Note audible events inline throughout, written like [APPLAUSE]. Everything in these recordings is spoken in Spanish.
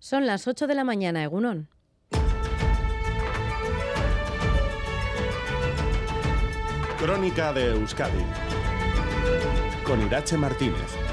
Son las 8 de la mañana, Egunon. Crónica de Euskadi con Irache Martínez.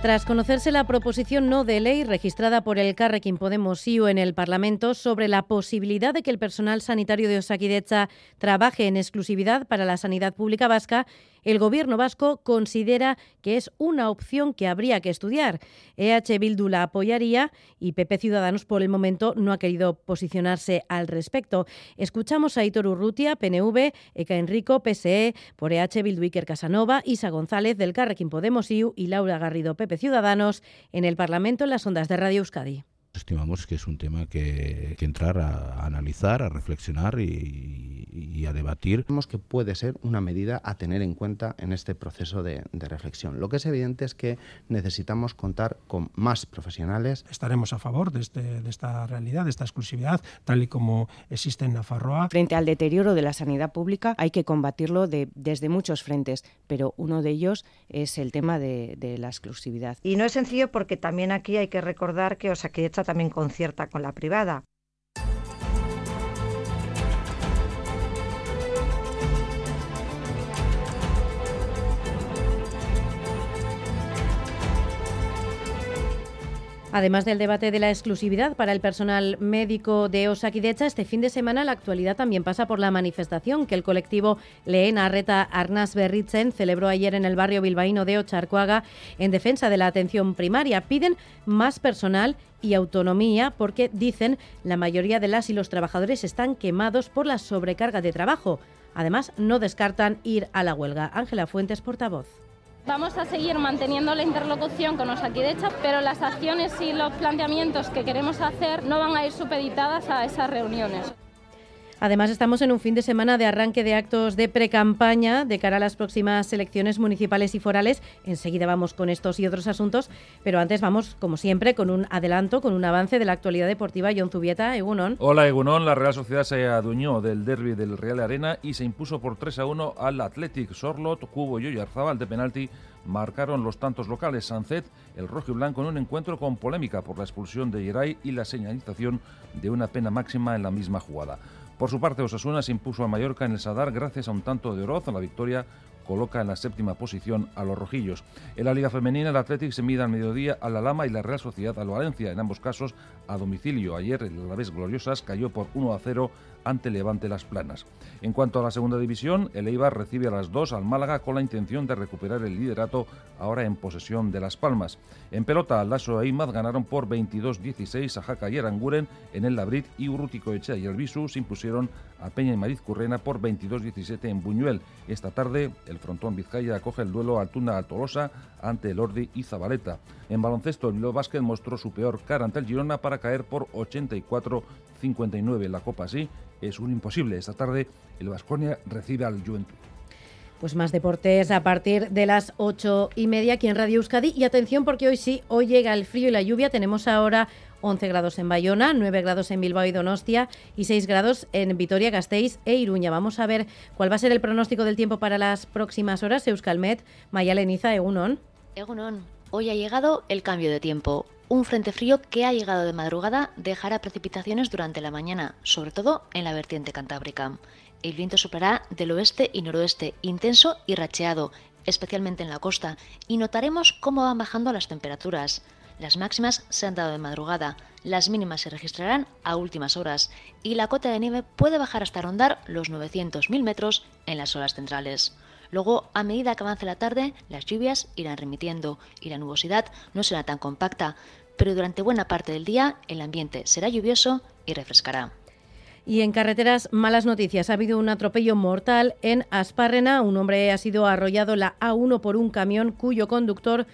Tras conocerse la proposición no de ley registrada por el Carrequín Podemos IU en el Parlamento sobre la posibilidad de que el personal sanitario de Osakidecha trabaje en exclusividad para la sanidad pública vasca, el Gobierno vasco considera que es una opción que habría que estudiar. EH Bildu la apoyaría y PP Ciudadanos por el momento no ha querido posicionarse al respecto. Escuchamos a Hitor Urrutia, PNV, Eka Enrico, PSE, por EH Bildu Iker Casanova, Isa González del Carrequín Podemos IU y Laura Garrido, PP Ciudadanos, en el Parlamento en las ondas de Radio Euskadi. Estimamos que es un tema que, que entrar a, analizar, a reflexionar y, y, a debatir. Vemos que puede ser una medida a tener en cuenta en este proceso de, de, reflexión. Lo que es evidente es que necesitamos contar con más profesionales. Estaremos a favor de, este, de esta realidad, de esta exclusividad, tal y como existe en Nafarroa. Frente al deterioro de la sanidad pública hay que combatirlo de, desde muchos frentes, pero uno de ellos es el tema de, de la exclusividad. Y no es sencillo porque también aquí hay que recordar que Osakidecha también concierta con la privada. Además del debate de la exclusividad para el personal médico de Osakidecha, este fin de semana la actualidad también pasa por la manifestación que el colectivo Lehena Arreta Arnas Berritzen celebró ayer en el barrio bilbaíno de Ocharcoaga en defensa de la atención primaria. Piden más personal y autonomía porque dicen la mayoría de las y los trabajadores están quemados por la sobrecarga de trabajo. Además, no descartan ir a la huelga. Ángela Fuentes, portavoz. Vamos a seguir manteniendo la interlocución con Osakidecha, pero las acciones y los planteamientos que queremos hacer no van a ir supeditadas a esas reuniones. Además, estamos en un fin de semana de arranque de actos de precampaña de cara a las próximas elecciones municipales y forales. Enseguida vamos con estos y otros asuntos, pero antes vamos, como siempre, con un adelanto, con un avance de la actualidad deportiva. John Zubieta, Egunon. Hola, Egunon. La Real Sociedad se adueñó del derby del Real Arena y se impuso por 3 a 1 al Athletic. Sorlot, Cubo y Oyarzabal de penalti marcaron los tantos locales. Sancet, el rojo y blanco, en un encuentro con polémica por la expulsión de Geray y la señalización de una pena máxima en la misma jugada. Por su parte, Osasuna se impuso a Mallorca en el Sadar gracias a un tanto de Oroz. La victoria coloca en la séptima posición a los rojillos. En la Liga Femenina, el Athletic se mide al mediodía a la Lama y la Real Sociedad al Valencia, en ambos casos a domicilio. Ayer el Alavés Gloriosas cayó por 1 a 0 ante Levante Las Planas. En cuanto a la segunda división, el Eibar recibe a las 2 al Málaga con la intención de recuperar el liderato ahora en posesión de Las Palmas. En pelota, Lasso e ganaron por 22-16 a Jaca y Aranguren en el Labrit y Urrutico Echea y el Visu se impusieron a Peña y Mariz Currena por 22-17 en Buñuel. Esta tarde, el frontón Vizcaya acoge el duelo Altuna-Tolosa ante el Ordi y Zabaleta. En baloncesto, el Bilbao Basket mostró su peor cara ante el Girona para caer por 84-59. La Copa sí es un imposible. Esta tarde, el Vasconia recibe al Juventud. Pues más deportes a partir de las ocho y media aquí en Radio Euskadi. Y atención porque hoy sí, hoy llega el frío y la lluvia. Tenemos ahora 11 grados en Bayona, 9 grados en Bilbao y Donostia y 6 grados en Vitoria, Gasteiz e Iruña. Vamos a ver cuál va a ser el pronóstico del tiempo para las próximas horas. Euskalmet, Mayaleniza, Egunon. Egunon, hoy ha llegado el cambio de tiempo. Un frente frío que ha llegado de madrugada dejará precipitaciones durante la mañana, sobre todo en la vertiente cantábrica. El viento soplará del oeste y noroeste, intenso y racheado, especialmente en la costa, y notaremos cómo van bajando las temperaturas. Las máximas se han dado de madrugada, las mínimas se registrarán a últimas horas y la cota de nieve puede bajar hasta rondar los 900.000 metros en las horas centrales. Luego, a medida que avance la tarde, las lluvias irán remitiendo y la nubosidad no será tan compacta, pero durante buena parte del día el ambiente será lluvioso y refrescará. Y en carreteras, malas noticias. Ha habido un atropello mortal en Asparrena. Un hombre ha sido arrollado la A1 por un camión cuyo conductor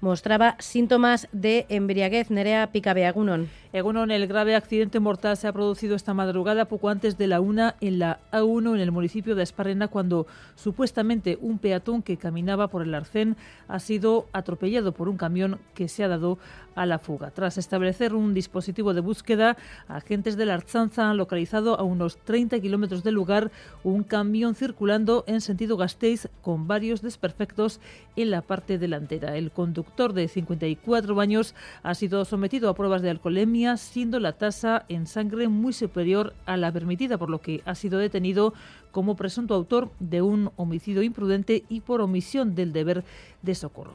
mostraba síntomas de embriaguez. Nerea Picabeagunon. Egunon, el grave accidente mortal se ha producido esta madrugada poco antes de la una en la A1 en el municipio de Esparrena cuando supuestamente un peatón que caminaba por el arcén ha sido atropellado por un camión que se ha dado a la fuga. Tras establecer un dispositivo de búsqueda, agentes de la Archanza han localizado a unos 30 kilómetros del lugar un camión circulando en sentido Gasteiz con varios desperfectos en la parte delantera. El conductor de 54 años ha sido sometido a pruebas de alcoholemia, siendo la tasa en sangre muy superior a la permitida, por lo que ha sido detenido como presunto autor de un homicidio imprudente y por omisión del deber de socorro.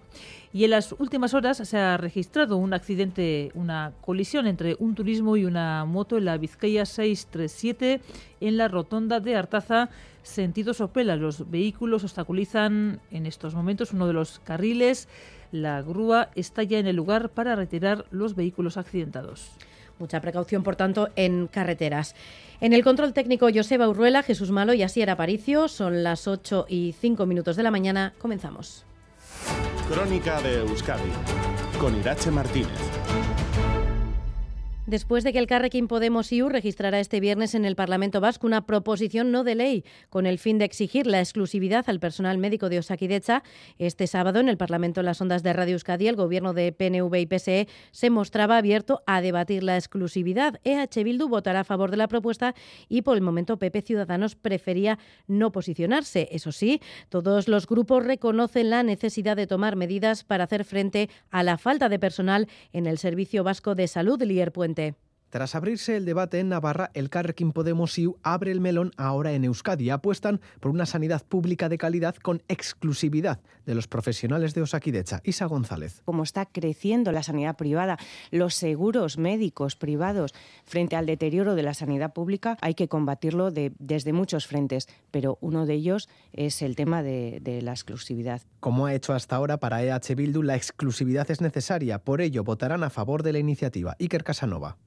Y en las últimas horas se ha registrado un accidente, una colisión entre un turismo y una moto en la Vizcaya 637 en la rotonda de Artaza, sentido Sopela. Los vehículos obstaculizan en estos momentos uno de los carriles. La grúa está ya en el lugar para retirar los vehículos accidentados. Mucha precaución, por tanto, en carreteras. En el control técnico, Joseba Urruela, Jesús Malo y Asier Aparicio. Son las 8 y 5 minutos de la mañana. Comenzamos. Crónica de Euskadi con Irache Martínez. Después de que el Carrequín Podemos IU registrara este viernes en el Parlamento Vasco una proposición no de ley con el fin de exigir la exclusividad al personal médico de Osakidecha, este sábado en el Parlamento en las ondas de Radio Euskadi el gobierno de PNV y PSE se mostraba abierto a debatir la exclusividad. EH Bildu votará a favor de la propuesta y por el momento PP Ciudadanos prefería no posicionarse. Eso sí, todos los grupos reconocen la necesidad de tomar medidas para hacer frente a la falta de personal en el Servicio Vasco de Salud, Lier. puente. Tras abrirse el debate en Navarra, el Carrequín Podemos IU abre el melón ahora en Euskadi. Apuestan por una sanidad pública de calidad con exclusividad de los profesionales de Osakidecha. Isa González. Como está creciendo la sanidad privada, los seguros médicos privados frente al deterioro de la sanidad pública, hay que combatirlo desde muchos frentes, pero uno de ellos es el tema de, de la exclusividad. Como ha hecho hasta ahora para EH Bildu, la exclusividad es necesaria. Por ello, votarán a favor de la iniciativa. Iker Casanova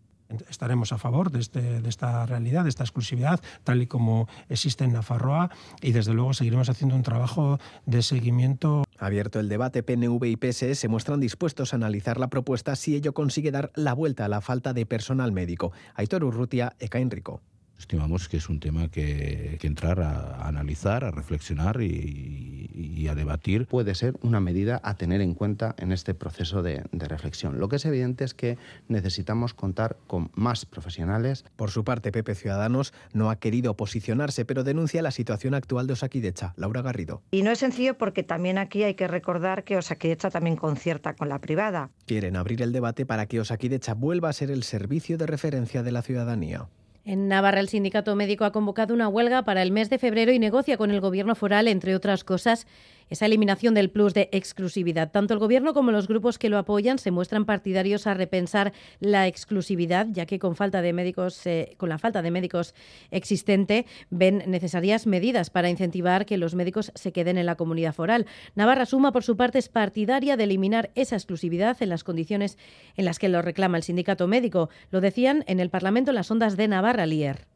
estaremos a favor de, este, de, esta realidad, de esta exclusividad, tal y como existe en Nafarroa, y desde luego seguiremos haciendo un trabajo de seguimiento. Abierto el debate, PNV y PSE se muestran dispuestos a analizar la propuesta si ello consigue dar la vuelta a la falta de personal médico. Aitor Urrutia, Eka Enrico. Estimamos que es un tema que, hay que entrar a, analizar, a reflexionar y, a debatir. Puede ser una medida a tener en cuenta en este proceso de, de, reflexión. Lo que es evidente es que necesitamos contar con más profesionales. Por su parte, Pepe Ciudadanos no ha querido posicionarse, pero denuncia la situación actual de Osakidecha. Laura Garrido. Y no es sencillo porque también aquí hay que recordar que Osakidecha también concierta con la privada. Quieren abrir el debate para que Osakidecha vuelva a ser el servicio de referencia de la ciudadanía. En Navarra, el sindicato médico ha convocado una huelga para el mes de febrero y negocia con el gobierno foral, entre otras cosas, esa eliminación del plus de exclusividad. Tanto el Gobierno como los grupos que lo apoyan se muestran partidarios a repensar la exclusividad, ya que con falta de médicos, eh, con la falta de médicos existente, ven necesarias medidas para incentivar que los médicos se queden en la comunidad foral. Navarra Suma, por su parte, es partidaria de eliminar esa exclusividad en las condiciones en las que lo reclama el sindicato médico. Lo decían en el Parlamento en las ondas de Navarra Lier.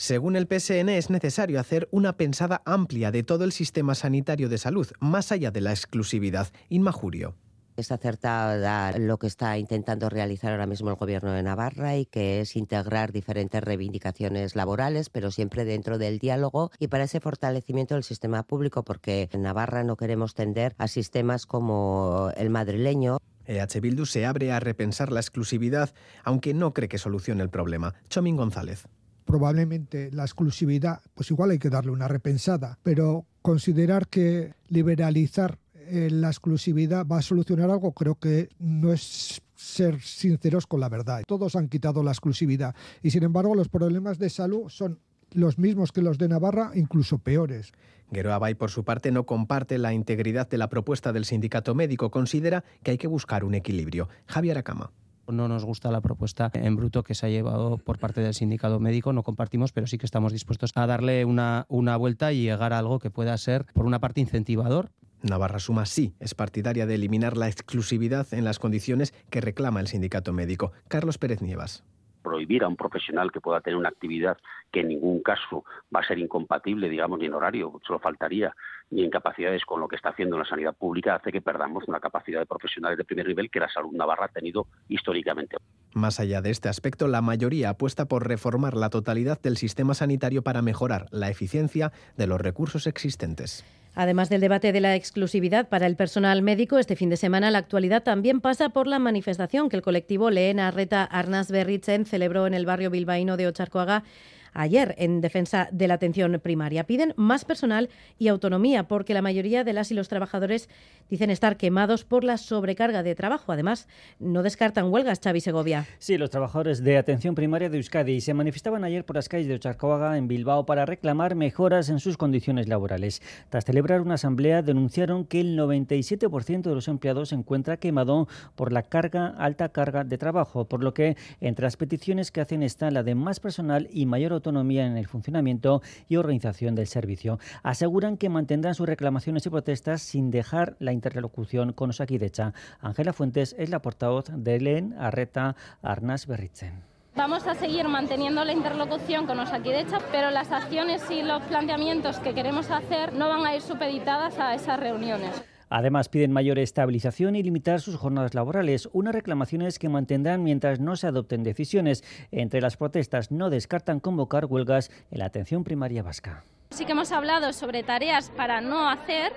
Según el PSN, es necesario hacer una pensada amplia de todo el sistema sanitario de salud, más allá de la exclusividad. Inmajurio es acertada lo que está intentando realizar ahora mismo el Gobierno de Navarra y que es integrar diferentes reivindicaciones laborales, pero siempre dentro del diálogo y para ese fortalecimiento del sistema público, porque en Navarra no queremos tender a sistemas como el madrileño. EH Bildu se abre a repensar la exclusividad, aunque no cree que solucione el problema. Chomín González probablemente la exclusividad, pues igual hay que darle una repensada, pero considerar que liberalizar eh, la exclusividad va a solucionar algo, creo que no es ser sinceros con la verdad. Todos han quitado la exclusividad y sin embargo los problemas de salud son los mismos que los de Navarra, incluso peores. Guero Abay, por su parte, no comparte la integridad de la propuesta del sindicato médico. Considera que hay que buscar un equilibrio. Javier Acama no nos gusta la propuesta en bruto que se ha llevado por parte del sindicato médico, no compartimos, pero sí que estamos dispuestos a darle una, una vuelta y llegar a algo que pueda ser, por una parte, incentivador, Navarra Suma sí es partidaria de eliminar la exclusividad en las condiciones que reclama el sindicato médico. Carlos Pérez Nievas prohibir a un profesional que pueda tener una actividad que en ningún caso va a ser incompatible, digamos, ni en horario, solo faltaría, ni en capacidades con lo que está haciendo la sanidad pública, hace que perdamos una capacidad de profesionales de primer nivel que la salud navarra ha tenido históricamente. Más allá de este aspecto, la mayoría apuesta por reformar la totalidad del sistema sanitario para mejorar la eficiencia de los recursos existentes. Además del debate de la exclusividad para el personal médico, este fin de semana la actualidad también pasa por la manifestación que el colectivo Lehena Reta Arnas Berritzen celebró en el barrio bilbaíno de Ocharcoaga ayer en defensa de la atención primaria. Piden más personal y autonomía porque la mayoría de las y los trabajadores dicen estar quemados por la sobrecarga de trabajo. Además, no descartan huelgas, Xavi Segovia. Sí, los trabajadores de atención primaria de Euskadi se manifestaban ayer por las calles de Ocharcoaga en Bilbao para reclamar mejoras en sus condiciones laborales. Tras celebrar una asamblea, denunciaron que el 97% de los empleados se encuentra quemado por la carga, alta carga de trabajo, por lo que entre las peticiones que hacen está la de más personal y mayor autonomía en el funcionamiento y organización del servicio. Aseguran que mantendrán sus reclamaciones y protestas sin dejar la interlocución con Osakidecha. Ángela Fuentes es la portavoz de Elen Arreta Arnas Berritzen. Vamos a seguir manteniendo la interlocución con Osakidecha, pero las acciones y los planteamientos que queremos hacer no van a ir supeditadas a esas reuniones. Además, piden mayor estabilización y limitar sus jornadas laborales, unas reclamaciones que mantendrán mientras no se adopten decisiones. Entre las protestas no descartan convocar huelgas en la atención primaria vasca. Sí que hemos hablado sobre tareas para no hacer,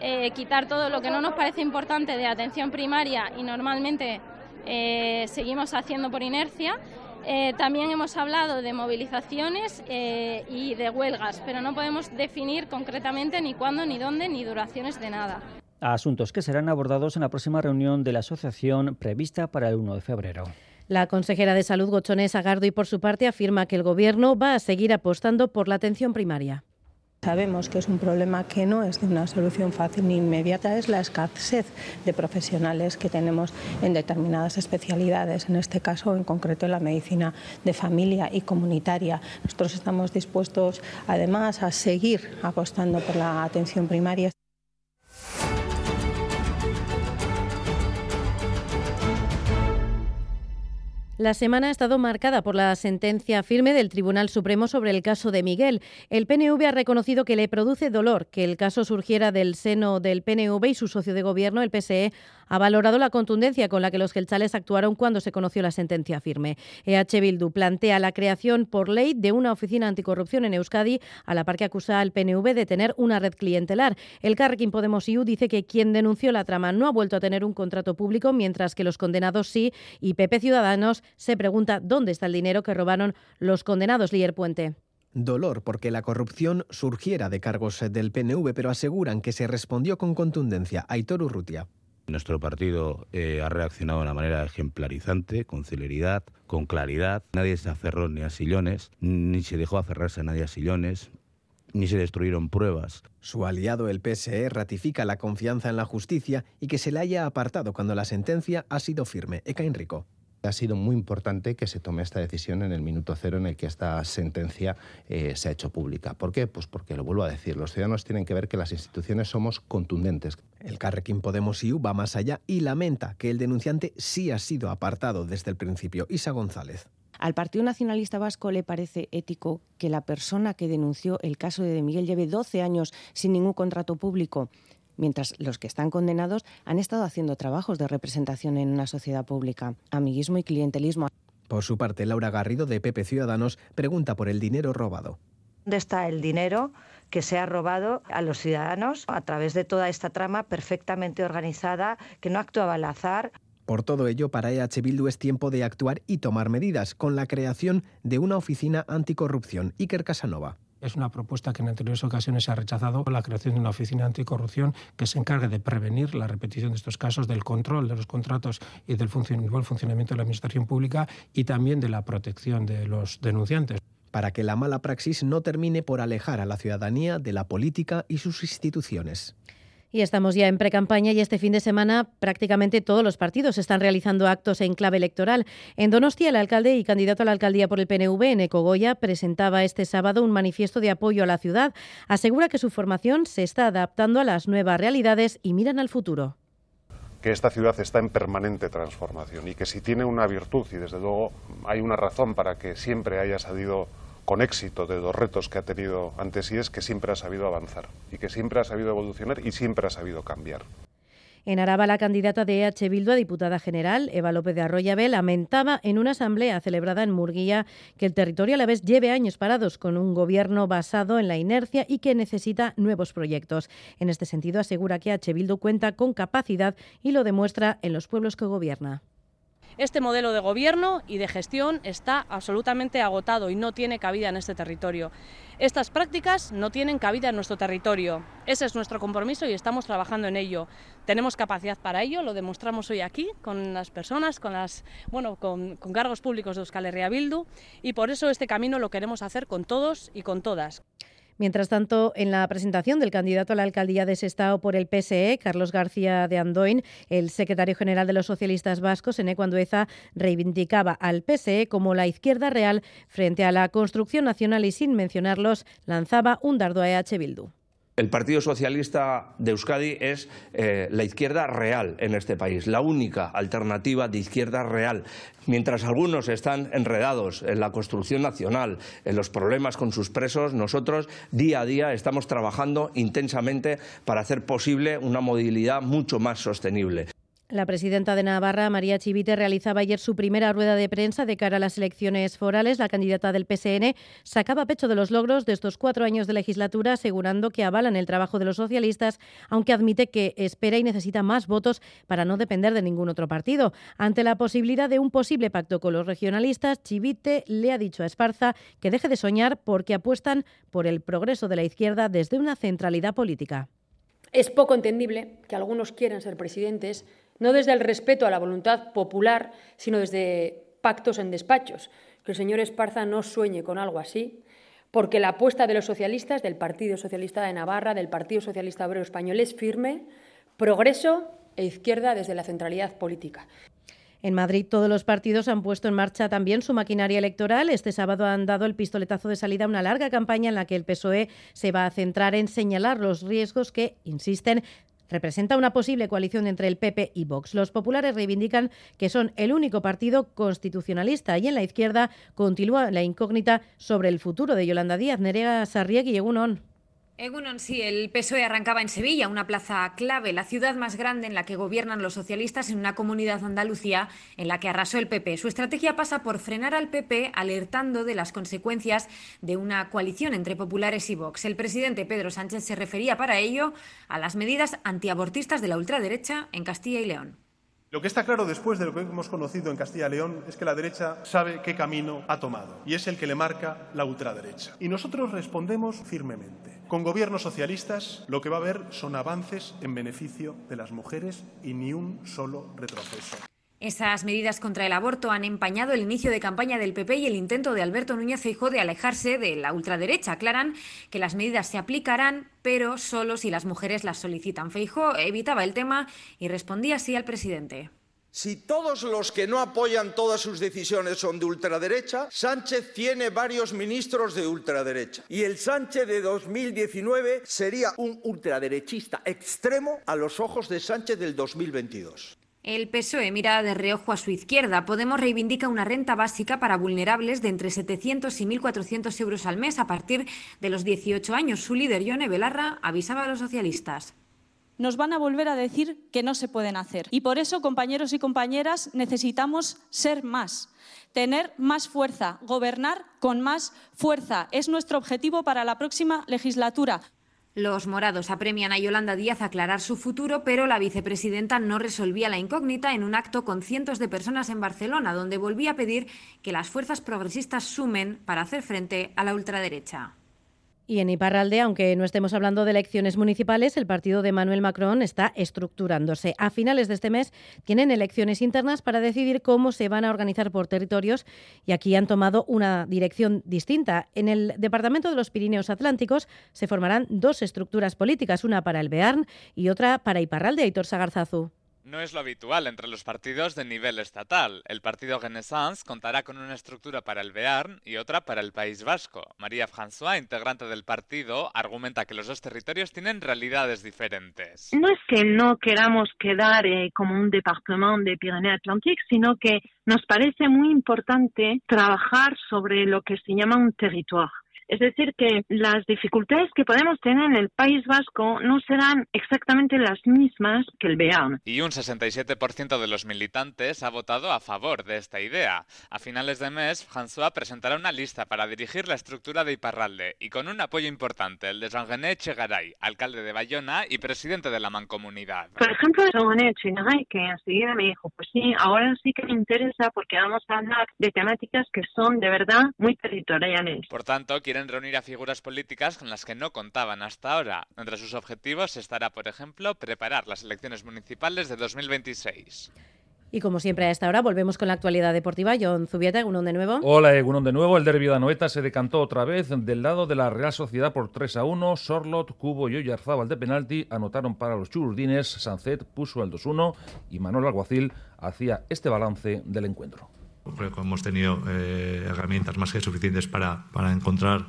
eh, quitar todo lo que no nos parece importante de atención primaria y normalmente eh, seguimos haciendo por inercia. Eh, también hemos hablado de movilizaciones y de huelgas, pero no podemos definir concretamente ni cuándo, ni dónde, ni duraciones de nada asuntos que serán abordados en la próxima reunión de la asociación prevista para el 1 de febrero. La consejera de Salud, Gochones Agardo, y por su parte afirma que el Gobierno va a seguir apostando por la atención primaria. Sabemos que es un problema que no es de una solución fácil ni inmediata, es la escasez de profesionales que tenemos en determinadas especialidades, en este caso en concreto en la medicina de familia y comunitaria. Nosotros estamos dispuestos además a seguir apostando por la atención primaria. La semana ha estado marcada por la sentencia firme del Tribunal Supremo sobre el caso de Miguel. El PNV ha reconocido que le produce dolor que el caso surgiera del seno del PNV y su socio de gobierno, el PSE, ha valorado la contundencia con la que los gelchales actuaron cuando se conoció la sentencia firme. EH Bildu plantea la creación por ley de una oficina anticorrupción en Euskadi, a la par que acusa al PNV de tener una red clientelar. El Carrequín Podemos IU dice que quien denunció la trama no ha vuelto a tener un contrato público, mientras que los condenados sí, y PP Ciudadanos se pregunta dónde está el dinero que robaron los condenados Lier Puente dolor porque la corrupción surgiera de cargos del PNV, pero aseguran que se respondió con contundencia. Aitor Urrutia. Nuestro partido eh, ha reaccionado de una manera ejemplarizante, con celeridad, con claridad. Nadie se aferró ni a sillones, ni se dejó aferrarse a nadie a sillones, ni se destruyeron pruebas. Su aliado, el PSE, ratifica la confianza en la justicia y que se le haya apartado cuando la sentencia ha sido firme. Eka Enrico. Ha sido muy importante que se tome esta decisión en el minuto cero en el que esta sentencia eh, se ha hecho pública. ¿Por qué? Pues porque, lo vuelvo a decir, los ciudadanos tienen que ver que las instituciones somos contundentes. El Carrequín Podemos IU va más allá y lamenta que el denunciante sí ha sido apartado desde el principio. Isa González. Al Partido Nacionalista Vasco le parece ético que la persona que denunció el caso de Miguel lleve 12 años sin ningún contrato público mientras los que están condenados han estado haciendo trabajos de representación en una sociedad pública, amiguismo y clientelismo. Por su parte, Laura Garrido, de PP Ciudadanos, pregunta por el dinero robado. ¿Dónde está el dinero que se ha robado a los ciudadanos a través de toda esta trama perfectamente organizada, que no actuaba al azar? Por todo ello, para EH Bildu es tiempo de actuar y tomar medidas, con la creación de una oficina anticorrupción. Iker Casanova. Es una propuesta que en anteriores ocasiones se ha rechazado, la creación de una oficina anticorrupción que se encargue de prevenir la repetición de estos casos, del control de los contratos y del funcionamiento de la administración pública y también de la protección de los denunciantes para que la mala praxis no termine por alejar a la ciudadanía de la política y sus instituciones. Y estamos ya en precampaña y este fin de semana prácticamente todos los partidos están realizando actos en clave electoral. En Donostia, el alcalde y candidato a la alcaldía por el PNV, Eneco Goya, presentaba este sábado un manifiesto de apoyo a la ciudad. Asegura que su formación se está adaptando a las nuevas realidades y miran al futuro que esta ciudad está en permanente transformación y que si tiene una virtud, y desde luego hay una razón para que siempre haya salido con éxito de los retos que ha tenido antes y es que siempre ha sabido avanzar y que siempre ha sabido evolucionar y siempre ha sabido cambiar. En Araba, la candidata de EH Bildu a diputada general, Eva López de Arroyabel, lamentaba en una asamblea celebrada en Murguía que el territorio a la vez lleve años parados con un gobierno basado en la inercia y que necesita nuevos proyectos. En este sentido, asegura que EH Bildu cuenta con capacidad y lo demuestra en los pueblos que gobierna. Este modelo de gobierno y de gestión está absolutamente agotado y no tiene cabida en este territorio. Estas prácticas no tienen cabida en nuestro territorio. Ese es nuestro compromiso y estamos trabajando en ello. Tenemos capacidad para ello, lo demostramos hoy aquí con las personas, con, las, bueno, con, cargos públicos de Euskal Herria Bildu y por eso este camino lo queremos hacer con todos y con todas. Mientras tanto, en la presentación del candidato a la alcaldía de Sestao por el PSE, Carlos García de Andoin, el secretario general de los socialistas vascos, en Ecuandueza, reivindicaba al PSE como la izquierda real frente a la construcción nacional y, sin mencionarlos, lanzaba un dardo a EH Bildu. El Partido Socialista de Euskadi es eh, la izquierda real en este país, la única alternativa de izquierda real. Mientras algunos están enredados en la construcción nacional, en los problemas con sus presos, nosotros día a día estamos trabajando intensamente para hacer posible una movilidad mucho más sostenible. La presidenta de Navarra, María Chivite, realizaba ayer su primera rueda de prensa de cara a las elecciones forales. La candidata del PSN sacaba pecho de los logros de estos cuatro años de legislatura, asegurando que avalan el trabajo de los socialistas, aunque admite que espera y necesita más votos para no depender de ningún otro partido. Ante la posibilidad de un posible pacto con los regionalistas, Chivite le ha dicho a Esparza que deje de soñar porque apuestan por el progreso de la izquierda desde una centralidad política. Es poco entendible que algunos quieran ser presidentes no desde el respeto a la voluntad popular, sino desde pactos en despachos. Que el señor Esparza no sueñe con algo así, porque la apuesta de los socialistas, del Partido Socialista de Navarra, del Partido Socialista Obrero Español, es firme, progreso e izquierda desde la centralidad política. En Madrid todos los partidos han puesto en marcha también su maquinaria electoral. Este sábado han dado el pistoletazo de salida a una larga campaña en la que el PSOE se va a centrar en señalar los riesgos que, insisten, representa una posible coalición entre el PP y Vox. Los populares reivindican que son el único partido constitucionalista y en la izquierda continúa la incógnita sobre el futuro de Yolanda Díaz, Nerea Sarriegui y Egunon. Egunon, sí, el PSOE arrancaba en Sevilla, una plaza clave, la ciudad más grande en la que gobiernan los socialistas en una comunidad Andalucía en la que arrasó el PP. Su estrategia pasa por frenar al PP alertando de las consecuencias de una coalición entre populares y Vox. El presidente Pedro Sánchez se refería para ello a las medidas antiabortistas de la ultraderecha en Castilla y León. Lo que está claro después de lo que hemos conocido en Castilla y León es que la derecha sabe qué camino ha tomado y es el que le marca la ultraderecha. Y nosotros respondemos firmemente. Con gobiernos socialistas lo que va a haber son avances en beneficio de las mujeres y ni un solo retroceso. Esas medidas contra el aborto han empañado el inicio de campaña del PP y el intento de Alberto Núñez Feijóo de alejarse de la ultraderecha. Aclaran que las medidas se aplicarán, pero solo si las mujeres las solicitan. Feijóo evitaba el tema y respondía así al presidente. Si todos los que no apoyan todas sus decisiones son de ultraderecha, Sánchez tiene varios ministros de ultraderecha. Y el Sánchez de 2019 sería un ultraderechista extremo a los ojos de Sánchez del 2022. El PSOE mira de reojo a su izquierda. Podemos reivindica una renta básica para vulnerables de entre 700 y 1.400 euros al mes a partir de los 18 años. Su líder, Yone Belarra, avisaba a los socialistas nos van a volver a decir que no se pueden hacer. Y por eso, compañeros y compañeras, necesitamos ser más, tener más fuerza, gobernar con más fuerza. Es nuestro objetivo para la próxima legislatura. Los morados apremian a Yolanda Díaz a aclarar su futuro, pero la vicepresidenta no resolvía la incógnita en un acto con cientos de personas en Barcelona, donde volvía a pedir que las fuerzas progresistas sumen para hacer frente a la ultraderecha. Y en Iparralde, aunque no estemos hablando de elecciones municipales, el partido de Manuel Macron está estructurándose. A finales de este mes tienen elecciones internas para decidir cómo se van a organizar por territorios y aquí han tomado una dirección distinta. En el Departamento de los Pirineos Atlánticos se formarán dos estructuras políticas, una para el Bearn y otra para Iparralde, Aitor Sagarzazu. No es lo habitual entre los partidos de nivel estatal. El partido Renaissance contará con una estructura para el Bearn y otra para el País Vasco. María François, integrante del partido, argumenta que los dos territorios tienen realidades diferentes. No es que no queramos quedar eh, como un departamento de Pirineo Atlantique, sino que nos parece muy importante trabajar sobre lo que se llama un territorio. Es decir, que las dificultades que podemos tener en el País Vasco no serán exactamente las mismas que el Bearn. Y un 67% de los militantes ha votado a favor de esta idea. A finales de mes, François presentará una lista para dirigir la estructura de Iparralde y con un apoyo importante, el de Jean-René Echegaray, alcalde de Bayona y presidente de la Mancomunidad. Por ejemplo, Jean-René Echegaray, que enseguida me dijo, pues sí, ahora sí que me interesa porque vamos a hablar de temáticas que son de verdad muy territoriales. Por tanto, quieren reunir a figuras políticas con las que no contaban hasta ahora. Entre sus objetivos estará, por ejemplo, preparar las elecciones municipales de 2026. Y como siempre a esta hora volvemos con la actualidad deportiva. John Zubieta, Egunon de nuevo. Hola, Egunon de nuevo. El derbi de Anoeta se decantó otra vez del lado de la Real Sociedad por 3 a 1. Sorlot, Cubo y Oyarzábal de penalti anotaron para los chururdines. Sancet puso el 2-1 y Manuel Alguacil hacía este balance del encuentro. Creo que hemos tenido eh, herramientas más que suficientes para, para encontrar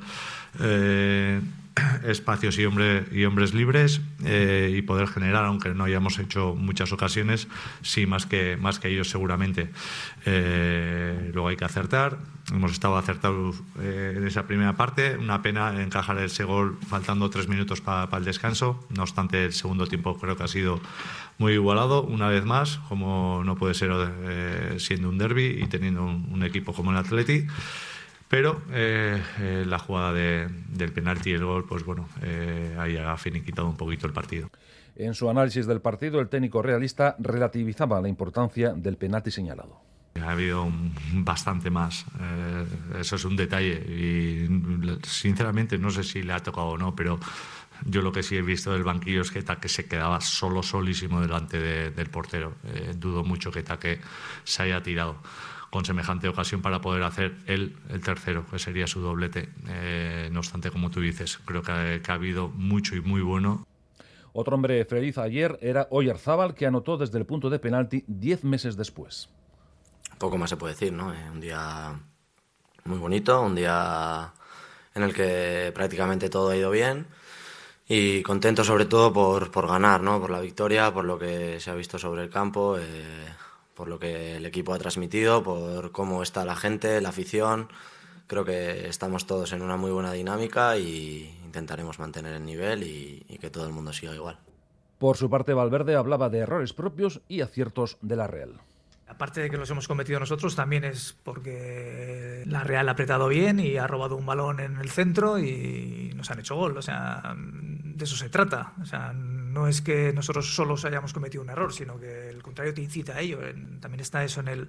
eh, [CLEARS THROAT] espacios y, hombre, y hombres libres eh, y poder generar, aunque no hayamos hecho muchas ocasiones, sí más que, más que ellos seguramente. Eh, luego hay que acertar. Hemos estado acertados eh, en esa primera parte. Una pena encajar ese gol faltando tres minutos para el descanso. No obstante, el segundo tiempo creo que ha sido muy igualado, una vez más, como no puede ser siendo un derby y teniendo un, un equipo como el Atleti. Pero eh, eh, la jugada de, del penalti y el gol, pues bueno, eh, ahí ha finiquitado un poquito el partido. En su análisis del partido, el técnico realista relativizaba la importancia del penalti señalado. Ha habido un, bastante más. Eh, eso es un detalle. Y sinceramente no sé si le ha tocado o no, pero yo lo que sí he visto del banquillo es que Taque se quedaba solo, solísimo delante de, del portero. Eh, dudo mucho que Taque se haya tirado con semejante ocasión para poder hacer el, el tercero, que sería su doblete. Eh, no obstante, como tú dices, creo que, que ha habido mucho y muy bueno. Otro hombre feliz ayer era Oyarzábal, que anotó desde el punto de penalti diez meses después. Poco más se puede decir, ¿no? Eh, un día muy bonito, un día en el que prácticamente todo ha ido bien y contento sobre todo por, por ganar, ¿no? Por la victoria, por lo que se ha visto sobre el campo. Eh, por lo que el equipo ha transmitido, por cómo está la gente, la afición. Creo que estamos todos en una muy buena dinámica y intentaremos mantener el nivel y, y que todo el mundo siga igual. Por su parte, Valverde hablaba de errores propios y aciertos de la Real. Aparte de que los hemos cometido nosotros, también es porque la Real ha apretado bien y ha robado un balón en el centro y nos han hecho gol. O sea, de eso se trata. O sea, no es que nosotros solos hayamos cometido un error, sino que el contrario te incita a ello. También está eso en el,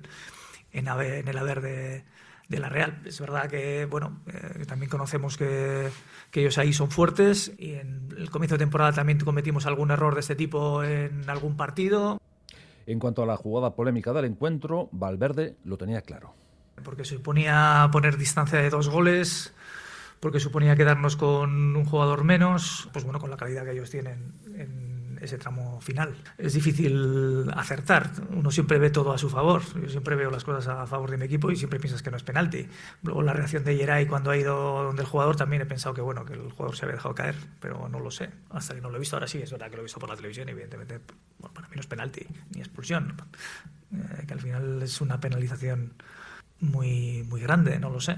en, en el haber de, de, la Real. Es verdad que, bueno, eh, también conocemos que, que, ellos ahí son fuertes y en el comienzo de temporada también cometimos algún error de este tipo en algún partido. En cuanto a la jugada polémica del encuentro, Valverde lo tenía claro. Porque suponía poner distancia de dos goles, porque suponía quedarnos con un jugador menos, pues bueno, con la calidad que ellos tienen en ese tramo final. Es difícil acertar, uno siempre ve todo a su favor, yo siempre veo las cosas a favor de mi equipo y siempre piensas que no es penalti. Luego la reacción de Yeray cuando ha ido donde el jugador también he pensado que bueno, que el jugador se había dejado caer, pero no lo sé, hasta que no lo he visto, ahora sí, es verdad que lo he visto por la televisión, evidentemente, bueno, para mí no es penalti, ni expulsión, eh, que al final es una penalización muy, muy grande, no lo sé.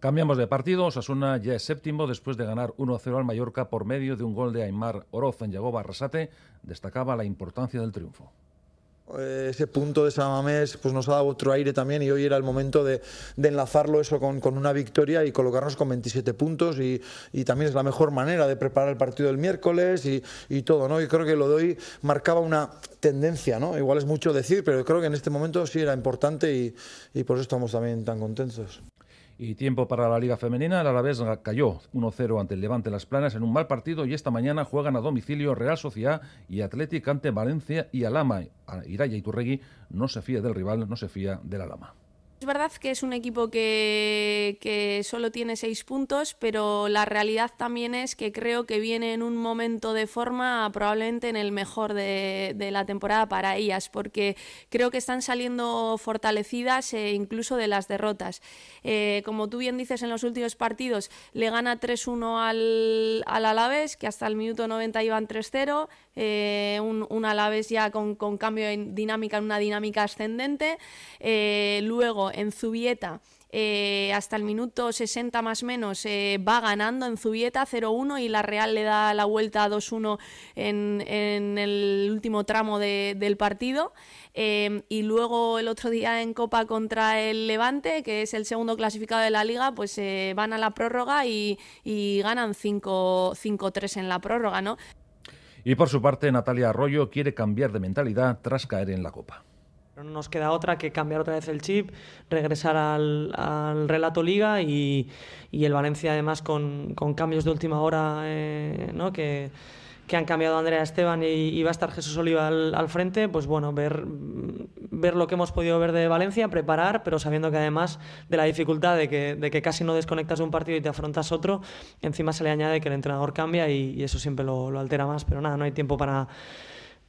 Cambiamos de partido. Osasuna ya es séptimo después de ganar 1-0 al Mallorca por medio de un gol de Aymar Oroz en Yagoba Arrasate. Destacaba la importancia del triunfo ese punto de Samamés pues nos ha dado otro aire también y hoy era el momento de, de enlazarlo eso con, con, una victoria y colocarnos con 27 puntos y, y, también es la mejor manera de preparar el partido del miércoles y, y todo, ¿no? Y creo que lo de hoy marcaba una tendencia, ¿no? Igual es mucho decir, pero creo que en este momento sí era importante y, y por eso estamos también tan contentos. Y tiempo para la Liga Femenina. El Alavés cayó 1-0 ante el Levante Las Planas en un mal partido y esta mañana juegan a domicilio Real Sociedad y Atlético ante Valencia y Alama. Iraya Iturregui no se fía del rival, no se fía del Alama. Verdad que es un equipo que, que, solo tiene seis puntos, pero la realidad también es que creo que viene en un momento de forma probablemente en el mejor de, la temporada para ellas, porque creo que están saliendo fortalecidas eh, incluso de las derrotas. Eh, como tú bien dices, en los últimos partidos le gana 3-1 al, al Alaves, que hasta el minuto 90 iban 3-0, eh, un, un, Alaves ya con, con, cambio de dinámica, en una dinámica ascendente. Eh, luego en Zubieta. Eh, hasta el minuto 60 más menos eh, va ganando en Zubieta 0-1 y la Real le da la vuelta 2-1 en, en, el último tramo de, del partido. Y luego el otro día en Copa contra el Levante, que es el segundo clasificado de la liga, pues van a la prórroga y, y ganan 5-3 en la prórroga, ¿no? Y por su parte, Natalia Arroyo quiere cambiar de mentalidad tras caer en la Copa. No nos queda otra que cambiar otra vez el chip, regresar al, relato liga y, el Valencia además con, con, cambios de última hora eh, ¿no? que, que, han cambiado a Andrea Esteban y, va a estar Jesús Oliva al, frente, pues bueno, ver, ver lo que hemos podido ver de Valencia, preparar, pero sabiendo que además de la dificultad de que, de casi no desconectas un partido y te afrontas otro, encima se le añade que el entrenador cambia y, eso siempre lo, lo altera más, pero nada, no hay tiempo para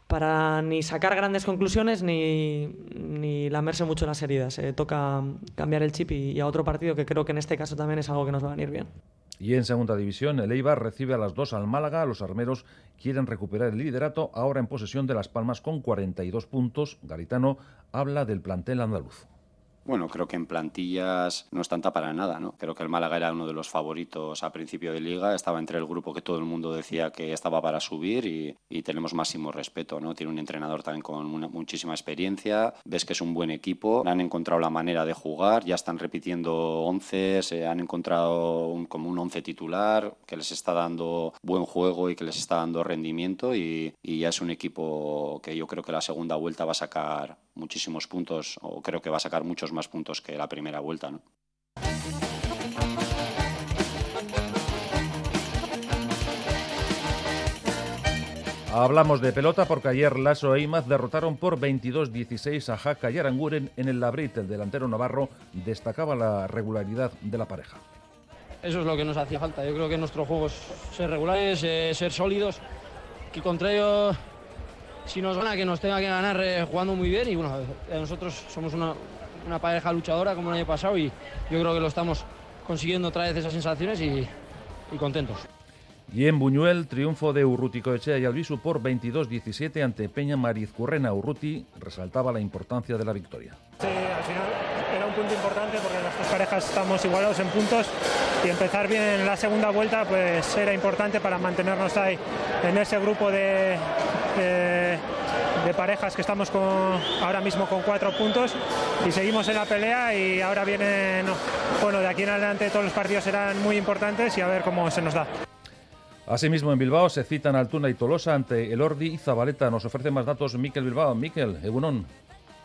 para ni sacar grandes conclusiones ni, ni lamerse mucho las heridas. Eh, toca cambiar el chip y, y, a otro partido que creo que en este caso también es algo que nos va a venir bien. Y en segunda división, el Eibar recibe a las dos al Málaga. Los armeros quieren recuperar el liderato, ahora en posesión de Las Palmas con 42 puntos. Garitano habla del plantel andaluz. Bueno, creo que en plantillas no es tanta para nada, ¿no? Creo que el Málaga era uno de los favoritos a principio de liga, estaba entre el grupo que todo el mundo decía que estaba para subir y, tenemos máximo respeto, ¿no? Tiene un entrenador también con muchísima experiencia, ves que es un buen equipo, han encontrado la manera de jugar, ya están repitiendo once, se han encontrado como un once titular que les está dando buen juego y que les está dando rendimiento y ya es un equipo que yo creo que la segunda vuelta va a sacar muchísimos puntos o creo que va a sacar muchos más puntos que la primera vuelta. ¿no? Hablamos de pelota porque ayer Lasso e Imaz derrotaron por 22-16 a Jaca y Aranguren en el Labrit. El delantero navarro destacaba la regularidad de la pareja. Eso es lo que nos hacía falta. Yo creo que nuestro juego es ser regulares, eh, ser sólidos, que contra ellos si nos gana que nos tenga que ganar eh, jugando muy bien y bueno, nosotros somos una, una, pareja luchadora como el año pasado y yo creo que lo estamos consiguiendo otra vez esas sensaciones y, y contentos. Y en Buñuel, triunfo de Urruti Coechea y Albisu por 22-17 ante Peña Marizcurrena. Urruti resaltaba la importancia de la victoria. Sí, al final era un punto importante porque las dos parejas estamos igualados en puntos y empezar bien en la segunda vuelta pues era importante para mantenernos ahí en ese grupo de, de, de parejas que estamos con, ahora mismo con cuatro puntos y seguimos en la pelea y ahora viene, no, bueno, de aquí en adelante todos los partidos serán muy importantes y a ver cómo se nos da. Asimismo, en Bilbao se citan Altuna y Tolosa ante el Ordi y Zabaleta. Nos ofrece más datos Miquel Bilbao. Miquel, Egunon.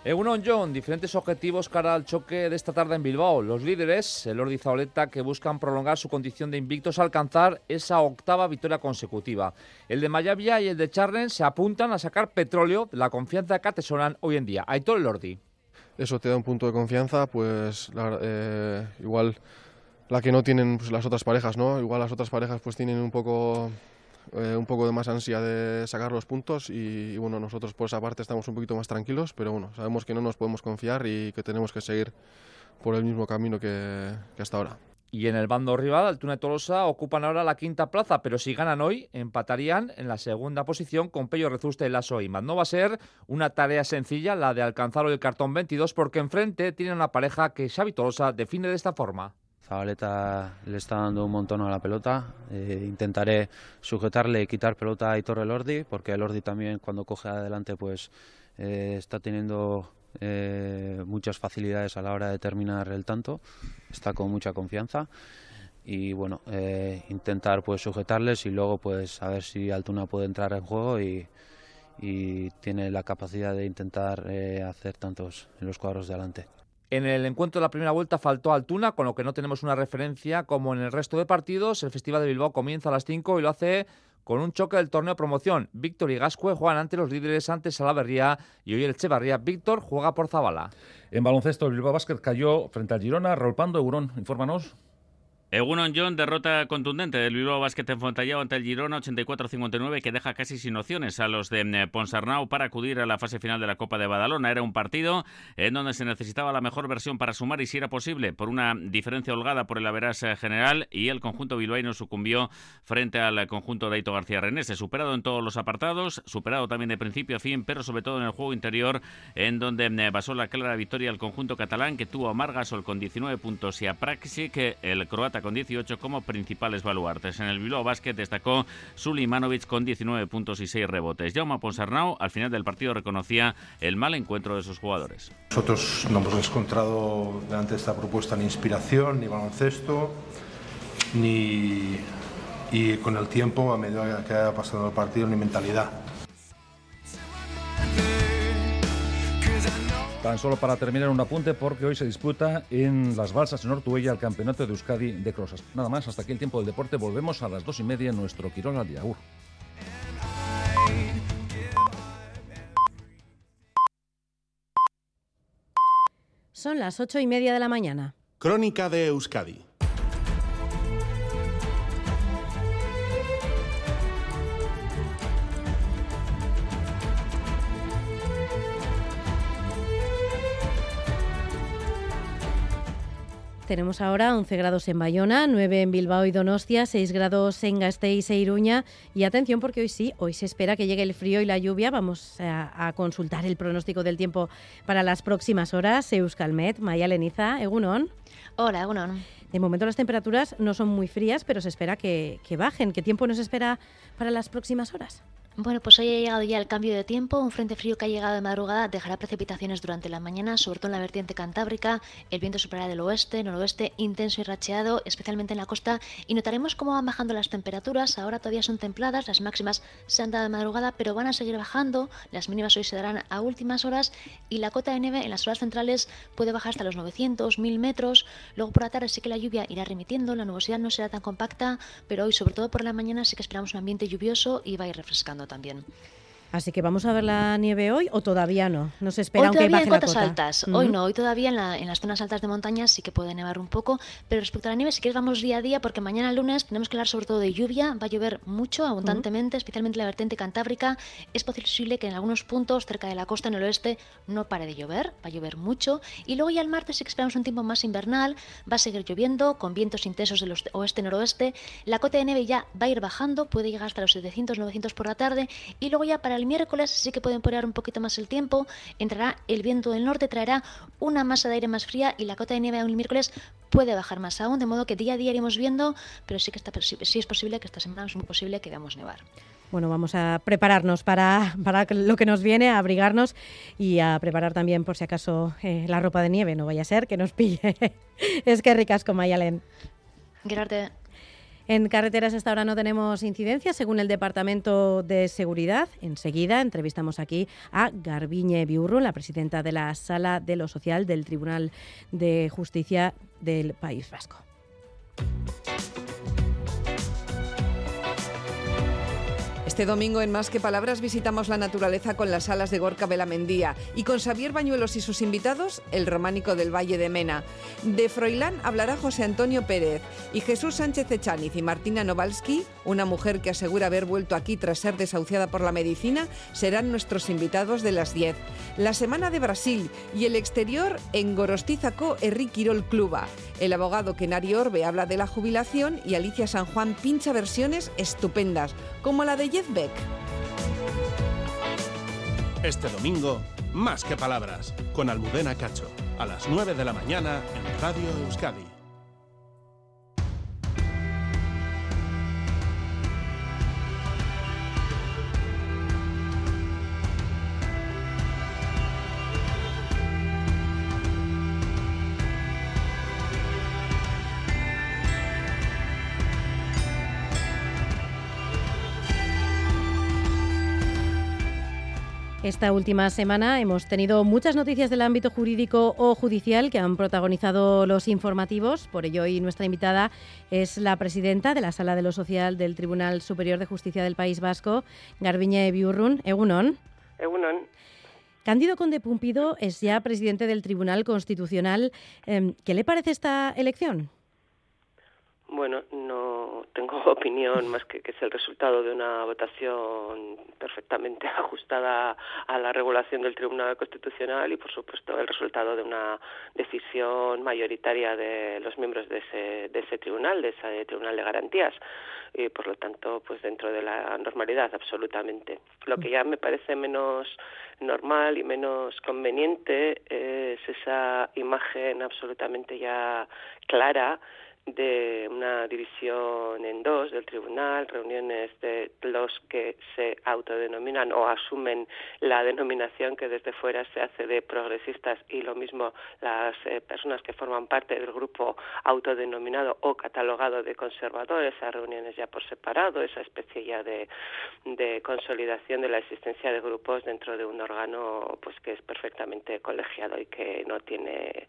Egunon John, diferentes objetivos cara al choque de esta tarde en Bilbao. Los líderes, el Ordi Zabaleta, que buscan prolongar su condición de invictos, alcanzar esa octava victoria consecutiva. El de Mayavia y el de Charlen se apuntan a sacar petróleo de la confianza que atesoran hoy en día. Aitor el Ordi. Eso te da un punto de confianza, pues la, eh, igual la que no tienen pues, las otras parejas, ¿no? Igual las otras parejas pues tienen un poco eh, un poco de más ansia de sacar los puntos y, y, bueno, nosotros por esa parte estamos un poquito más tranquilos, pero bueno, sabemos que no nos podemos confiar y que tenemos que seguir por el mismo camino que, hasta ahora. Y en el bando rival, Altuna y Tolosa ocupan ahora la quinta plaza, pero si ganan hoy, empatarían en la segunda posición con Pello Rezuste y Lasso Imaz. No va a ser una tarea sencilla la de alcanzar hoy el cartón 22, porque enfrente tiene una pareja que Xavi Tolosa define de esta forma. Zabaleta le está dando un montón a la pelota. Eh, intentaré sujetarle y quitar pelota a Aitor Elordi, porque Elordi también cuando coge adelante pues eh, está teniendo eh, muchas facilidades a la hora de terminar el tanto. Está con mucha confianza. Y bueno, intentar pues sujetarles y luego pues a ver si Altuna puede entrar en juego y, y tiene la capacidad de intentar hacer tantos en los cuadros de adelante. En el encuentro de la primera vuelta faltó Altuna, con lo que no tenemos una referencia como en el resto de partidos. El Festival de Bilbao comienza a las 5 y lo hace con un choque del torneo de promoción. Víctor y Gascue juegan ante los líderes antes Salaverría y hoy el Echevarría. Víctor juega por Zabala. En baloncesto, el Bilbao Basket cayó frente al Girona. Raúl Pando, Eurón, infórmanos. Egunon John, derrota contundente del Bilbao Basket en Fontallao ante el Girona 84-59 que deja casi sin opciones a los de eh, Ponsarnau para acudir a la fase final de la Copa de Badalona. Era un partido en donde se necesitaba la mejor versión para sumar y si era posible por una diferencia holgada por el averas eh, general y el conjunto bilbaíno sucumbió frente al conjunto de Aito García Renese. Superado en todos los apartados, superado también de principio a fin, pero sobre todo en el juego interior en donde eh, basó la clara victoria al conjunto catalán que tuvo a Margasol con 19 puntos y a Praxi el croata con 18 como principales baluartes. En el Bilbao Basket destacó Sulimanovic con 19 puntos y 6 rebotes. Jaume Ponsarnau al final del partido reconocía el mal encuentro de sus jugadores. Nosotros no hemos encontrado delante de esta propuesta ni inspiración, ni baloncesto, ni y con el tiempo, a medida que ha pasado el partido, ni mentalidad. Tan solo para terminar un apunte porque hoy se disputa en las balsas en Ortuella el campeonato de Euskadi de Crosas. Nada más, hasta aquí el tiempo del deporte. Volvemos a las dos y media en nuestro Quirón al día. Son las ocho y media de la mañana. Crónica de Euskadi Tenemos ahora 11 grados en Bayona, 9 en Bilbao y Donostia, 6 grados en Gasteiz e Iruña. Y atención porque hoy sí, hoy se espera que llegue el frío y la lluvia. Vamos a, consultar el pronóstico del tiempo para las próximas horas. Euskalmet, Maya Leniza, Egunon. Hola, Egunon. De momento las temperaturas no son muy frías, pero se espera que, que bajen. ¿Qué tiempo nos espera para las próximas horas? Bueno, pues hoy ha llegado ya el cambio de tiempo. Un frente frío que ha llegado de madrugada dejará precipitaciones durante la mañana, sobre todo en la vertiente cantábrica. El viento superará del oeste, noroeste, intenso y racheado, especialmente en la costa. Y notaremos cómo van bajando las temperaturas. Ahora todavía son templadas, las máximas se han dado de madrugada, pero van a seguir bajando. Las mínimas hoy se darán a últimas horas y la cota de nieve en las horas centrales puede bajar hasta los 900, 1000 metros. Luego por la tarde sí que la lluvia irá remitiendo, la nubosidad no será tan compacta, pero hoy, sobre todo por la mañana, sí que esperamos un ambiente lluvioso y va a ir refrescando también. Así que vamos a ver la nieve hoy o todavía no. No se espera hoy todavía en cotas altas. Hoy no, hoy todavía en, las zonas altas de montaña sí que puede nevar un poco. Pero respecto a la nieve, si quieres vamos día a día porque mañana lunes tenemos que hablar sobre todo de lluvia. Va a llover mucho, abundantemente, especialmente en la vertiente cantábrica. Es posible que en algunos puntos cerca de la costa en el oeste no pare de llover. Va a llover mucho. Y luego ya el martes sí que esperamos un tiempo más invernal. Va a seguir lloviendo con vientos intensos del oeste-noroeste. La cota de nieve ya va a ir bajando. Puede llegar hasta los 700-900 por la tarde. Y luego ya para el miércoles sí que pueden poner un poquito más el tiempo, entrará el viento del norte, traerá una masa de aire más fría y la cota de nieve el miércoles puede bajar más aún, de modo que día a día iremos viendo, pero sí que está, sí es posible que esta semana es muy posible que veamos nevar. Bueno, vamos a prepararnos para, para, lo que nos viene, a abrigarnos y a preparar también, por si acaso, eh, la ropa de nieve. No vaya a ser que nos pille. [LAUGHS] es que ricas con Mayalen. Gerarte. En carreteras hasta ahora no tenemos incidencias, según el Departamento de Seguridad. Enseguida entrevistamos aquí a Garbiñe Biurro, la presidenta de la Sala de lo Social del Tribunal de Justicia del País Vasco. Este domingo en Más que Palabras visitamos la naturaleza con las alas de Gorka Belamendía y con Xavier Bañuelos y sus invitados, el románico del Valle de Mena. De Froilán hablará José Antonio Pérez y Jesús Sánchez Echaniz y Martina Novalski, una mujer que asegura haber vuelto aquí tras ser desahuciada por la medicina, serán nuestros invitados de las 10. La Semana de Brasil y el exterior en Gorostizaco Erri Quirol Cluba. El abogado Kenari Orbe habla de la jubilación y Alicia San Juan pincha versiones estupendas, como la de Jeff Beck. Este domingo, más que palabras, con Almudena Cacho, a las 9 de la mañana en Radio Euskadi. Esta última semana hemos tenido muchas noticias del ámbito jurídico o judicial que han protagonizado los informativos. Por ello, hoy nuestra invitada es la presidenta de la Sala de lo Social del Tribunal Superior de Justicia del País Vasco, Garbiñe Biurrun. Egunon. Egunon. Cándido Conde Pumpido es ya presidente del Tribunal Constitucional. Em, ¿Qué le parece esta elección? Bueno, no tengo [LAUGHS] opinión más que que es el resultado de una votación perfectamente [LAUGHS] ajustada a la regulación del Tribunal Constitucional y, por supuesto, el resultado de una decisión mayoritaria de los miembros de ese, de ese tribunal, de ese Tribunal de Garantías. Y, por lo tanto, pues dentro de la normalidad, absolutamente. Lo que ya me parece menos normal y menos conveniente es esa imagen absolutamente ya clara de una división en dos del tribunal, reuniones de los que se autodenominan o asumen la denominación que desde fuera se hace de progresistas y lo mismo las eh, personas que forman parte del grupo autodenominado o catalogado de conservadores, esas reuniones ya por separado, esa especie ya de, de consolidación de la existencia de grupos dentro de un órgano pues que es perfectamente colegiado y que no tiene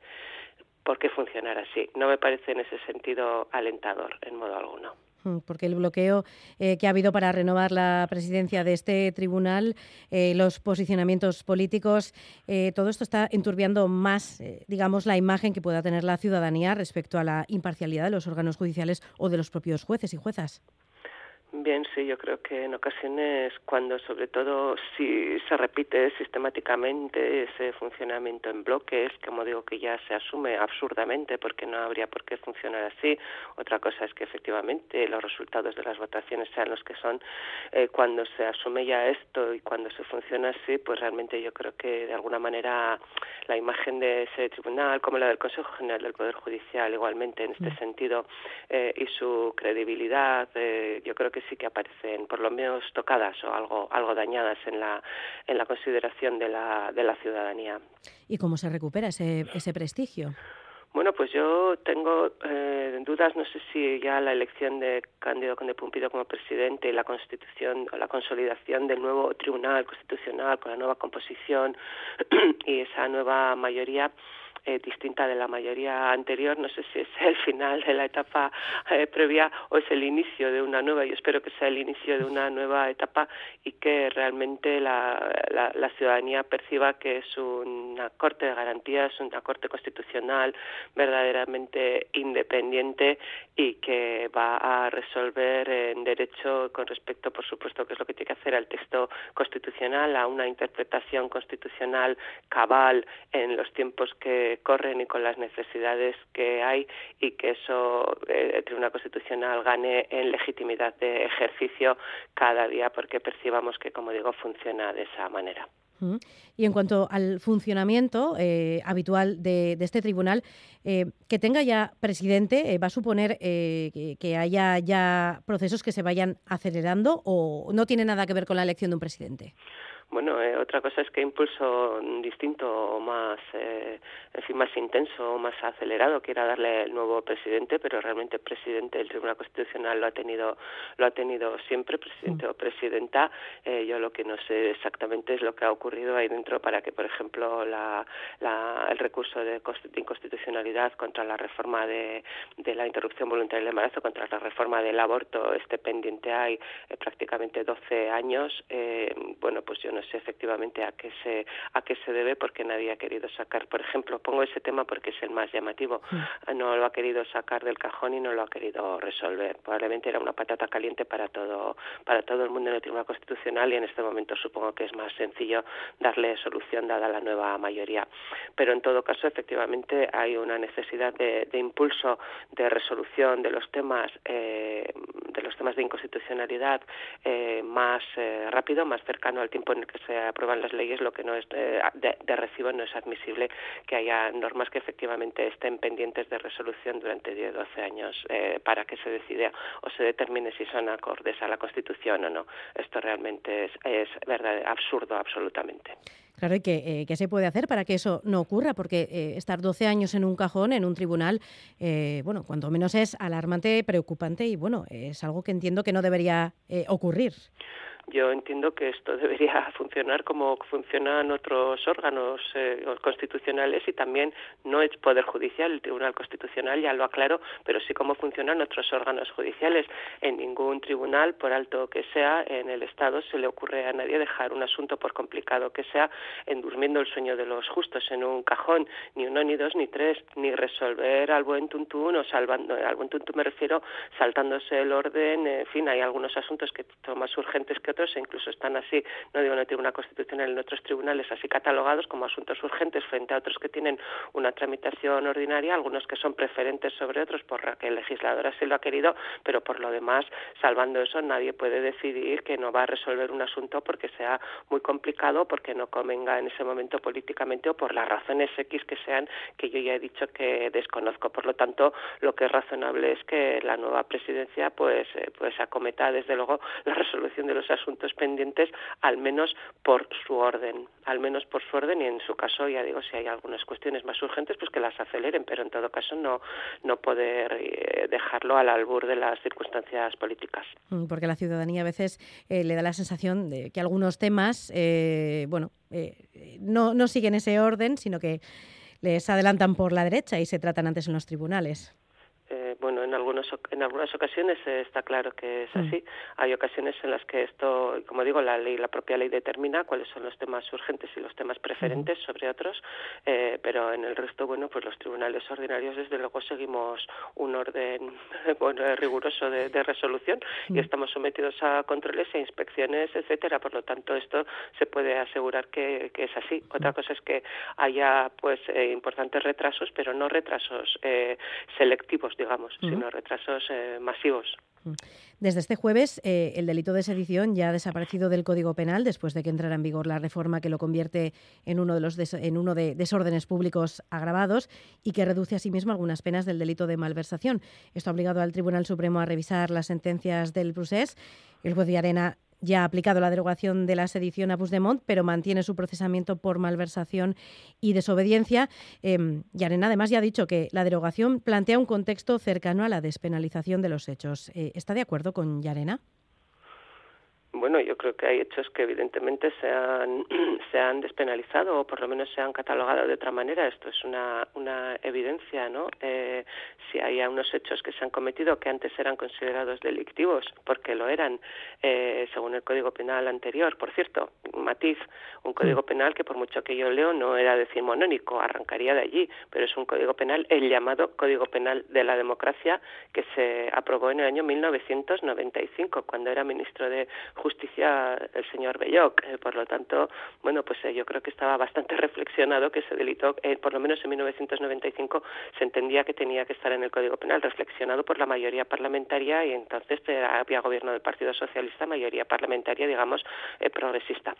por qué funcionar así. No me parece en ese sentido alentador en modo alguno mm, porque el bloqueo eh, que ha habido para renovar la presidencia de este tribunal, eh, los posicionamientos políticos, eh, todo esto está enturbiando más, digamos, la imagen que pueda tener la ciudadanía respecto a la imparcialidad de los órganos judiciales o de los propios jueces y juezas. Bien, sí, yo creo que en ocasiones cuando sobre todo si se repite sistemáticamente ese funcionamiento en bloques, como digo que ya se asume absurdamente porque no habría por qué funcionar así, otra cosa es que efectivamente los resultados de las votaciones sean los que son, eh, cuando se asume ya esto y cuando se funciona así, pues realmente yo creo que de alguna manera la imagen de ese tribunal, como la del Consejo General del Poder Judicial igualmente en este sentido, eh, y su credibilidad, eh, yo creo que sí que aparecen por lo menos tocadas o algo algo dañadas en la en la consideración de la de la ciudadanía. ¿Y cómo se recupera ese ese prestigio? Bueno, pues yo tengo eh, dudas, no sé si ya la elección de Cándido Conde Pumpido como presidente y la constitución o la consolidación del nuevo Tribunal Constitucional con la nueva composición [CLEARS THROAT] y esa nueva mayoría eh, distinta de la mayoría anterior. No sé si es el final de la etapa eh, previa o es el inicio de una nueva. Yo espero que sea el inicio de una nueva etapa y que realmente la, la, la ciudadanía perciba que es una corte de garantías, una corte constitucional verdaderamente independiente y que va a resolver en derecho con respecto, por supuesto, que es lo que tiene que hacer al texto constitucional, a una interpretación constitucional cabal en los tiempos que corren y con las necesidades que hay y que eso eh, el Tribunal Constitucional gane en legitimidad de ejercicio cada día porque percibamos que, como digo, funciona de esa manera. Y en cuanto al funcionamiento eh, habitual de, este tribunal, eh, que tenga ya presidente, ¿va a suponer que haya ya procesos que se vayan acelerando o no tiene nada que ver con la elección de un presidente? Bueno, eh, otra cosa es que impulso distinto o más, eh, en fin, más intenso o más acelerado quiera darle el nuevo presidente, pero realmente el presidente del Tribunal Constitucional lo ha tenido, lo ha tenido siempre, presidente o presidenta. Eh, yo lo que no sé exactamente es lo que ha ocurrido ahí dentro para que, por ejemplo, la, la, el recurso de, inconstitucionalidad contra la reforma de, de, la interrupción voluntaria del embarazo, contra la reforma del aborto, esté pendiente hay eh, prácticamente 12 años. bueno, pues yo no sé efectivamente a qué se a qué se debe porque nadie ha querido sacar. Por ejemplo pongo ese tema porque es el más llamativo. Mm. no lo ha querido sacar del cajón y no lo ha querido resolver. Probablemente era una patata caliente para todo para todo el mundo en el Tribunal Constitucional y en este momento supongo que es más sencillo darle solución dada la nueva mayoría. Pero en todo caso efectivamente hay una necesidad de, impulso de resolución de los temas eh, de los temas de inconstitucionalidad eh, más eh, rápido más cercano al tiempo en el que se aprueban las leyes, lo que no es de, recibo no es admisible que haya normas que efectivamente estén pendientes de resolución durante 10 12 años eh, para que se decida o se determine si son acordes a la Constitución o no. Esto realmente es, es verdad, absurdo absolutamente. Claro, ¿y qué, eh, se puede hacer para que eso no ocurra? Porque eh, estar 12 años en un cajón, en un tribunal, bueno, cuanto menos es alarmante, preocupante y, bueno, es algo que entiendo que no debería ocurrir. Yo entiendo que esto [LAUGHS] debería funcionar como funcionan otros órganos eh, constitucionales y también no es Poder Judicial, el Tribunal Constitucional, ya lo aclaro, pero sí como funcionan otros órganos judiciales. En ningún tribunal, por alto que sea, en el Estado se le ocurre a nadie dejar un asunto, por complicado que sea, en durmiendo el sueño de los justos en un cajón, ni uno, ni dos, ni tres, ni resolver al buen tuntún o salvando, al buen tuntún me refiero saltándose el orden, en fin, hay algunos asuntos que son más urgentes que e incluso están así, no digo en el Tribunal Constitucional, en otros tribunales así catalogados como asuntos urgentes frente a otros que tienen una tramitación ordinaria, algunos que son preferentes sobre otros por que el legislador así lo ha querido, pero por lo demás, salvando eso, nadie puede decidir que no va a resolver un asunto porque sea muy complicado, porque no convenga en ese momento políticamente o por las razones X que sean que yo ya he dicho que desconozco. Por lo tanto, lo que es razonable es que la nueva presidencia pues eh, pues acometa desde luego la resolución de los asuntos pendientes al menos por su orden, al menos por su orden y en su caso ya digo si hay algunas cuestiones más urgentes pues que las aceleren, pero en todo caso no no poder eh, dejarlo al albur de las circunstancias políticas. Mm, porque la ciudadanía a veces eh, le da la sensación de que algunos temas bueno no, no siguen ese orden, sino que les adelantan por la derecha y se tratan antes en los tribunales. Eh, bueno, en algunos en algunas ocasiones está claro que es mm. así. Hay ocasiones en las que esto, como digo, la ley, la propia ley determina cuáles son los temas urgentes y los temas preferentes sobre otros, eh, pero en el resto, bueno, pues los tribunales ordinarios desde luego seguimos un orden [LAUGHS] bueno, riguroso de, resolución y mm. estamos sometidos a controles e inspecciones, etcétera. Por lo tanto, esto se puede asegurar que, es así. Otra mm. cosa es que haya, pues, eh, importantes retrasos, pero no retrasos selectivos digamos, sino retrasos eh, masivos. Desde este jueves, eh, el delito de sedición ya ha desaparecido del Código Penal después de que entrara en vigor la reforma que lo convierte en uno de los en uno de desórdenes públicos agravados y que reduce asimismo algunas penas del delito de malversación. Esto ha obligado al Tribunal Supremo a revisar las sentencias del procés. El juez de Arena ya ha aplicado la derogación de la sedición a Puigdemont, pero mantiene su procesamiento por malversación y desobediencia. Eh, Yarena además ya ha dicho que la derogación plantea un contexto cercano a la despenalización de los hechos. Eh, ¿Está de acuerdo con Yarena? Bueno, yo creo que hay hechos que evidentemente se han, [CLEARS THROAT] se han despenalizado o por lo menos se han catalogado de otra manera. Esto es una, una evidencia, ¿no? Eh, si hay unos hechos que se han cometido que antes eran considerados delictivos, porque lo eran, eh, según el Código Penal anterior. Por cierto, matiz, un Código Penal que por mucho que yo leo no era decimonónico, arrancaría de allí, pero es un Código Penal, el llamado Código Penal de la Democracia, que se aprobó en el año 1995, cuando era ministro de justicia el señor Belloc. Eh, por lo tanto, bueno, pues eh, yo creo que estaba bastante [LAUGHS] reflexionado que ese delito, eh, por lo menos en 1995, se entendía que tenía que estar en el Código Penal, reflexionado por la mayoría parlamentaria y entonces había gobierno del Partido Socialista, mayoría parlamentaria, digamos, progresista.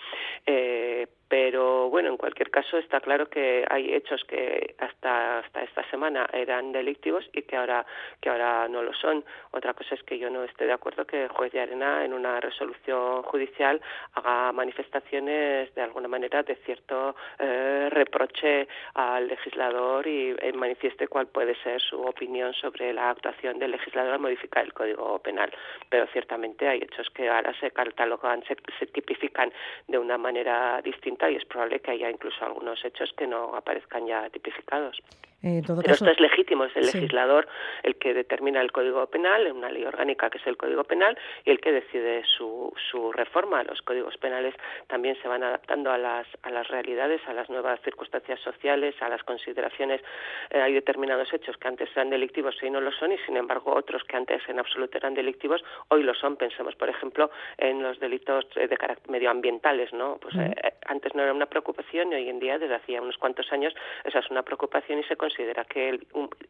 pero bueno, en cualquier caso está claro que hay hechos que hasta hasta esta semana eran delictivos y que ahora que ahora no lo son. Otra cosa es que yo no esté de acuerdo que el juez de Arena en una resolución judicial haga manifestaciones de alguna manera de cierto eh, reproche al legislador y eh, manifieste cuál puede ser su opinión sobre la actuación del legislador al modificar el Código Penal. Pero ciertamente hay hechos que ahora se catalogan, se, se tipifican de una manera distinta y es probable que haya incluso algunos hechos que no aparezcan ya tipificados. Pero esto es legítimo, es el legislador el que determina el Código Penal, una ley orgánica que es el Código Penal, y el que decide su, su reforma. Los códigos penales también se van adaptando a las, a las realidades, a las nuevas circunstancias sociales, a las consideraciones. Eh, hay determinados hechos que antes eran delictivos y hoy no lo son, y sin embargo otros que antes en absoluto eran delictivos, hoy lo son. Pensemos, por ejemplo, en los delitos de carácter medioambientales, ¿no? Pues eh, antes no era una preocupación y hoy en día, desde hacía unos cuantos años, esa es una preocupación y se considera que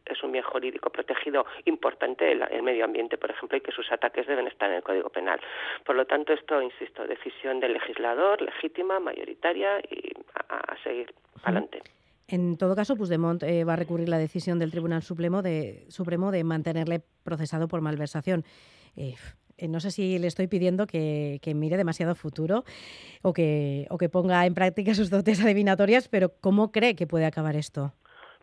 es un bien jurídico protegido importante el, medio ambiente, por ejemplo, y que sus ataques deben estar en el Código Penal. Por lo tanto, esto, insisto, decisión del legislador, legítima, mayoritaria y a, seguir adelante. En todo caso, Puigdemont eh, va a recurrir la decisión del Tribunal Supremo de, Supremo de mantenerle procesado por malversación. Eh, eh, no sé si le estoy pidiendo que, que, mire demasiado futuro o que, o que ponga en práctica sus dotes adivinatorias, pero ¿cómo cree que puede acabar esto?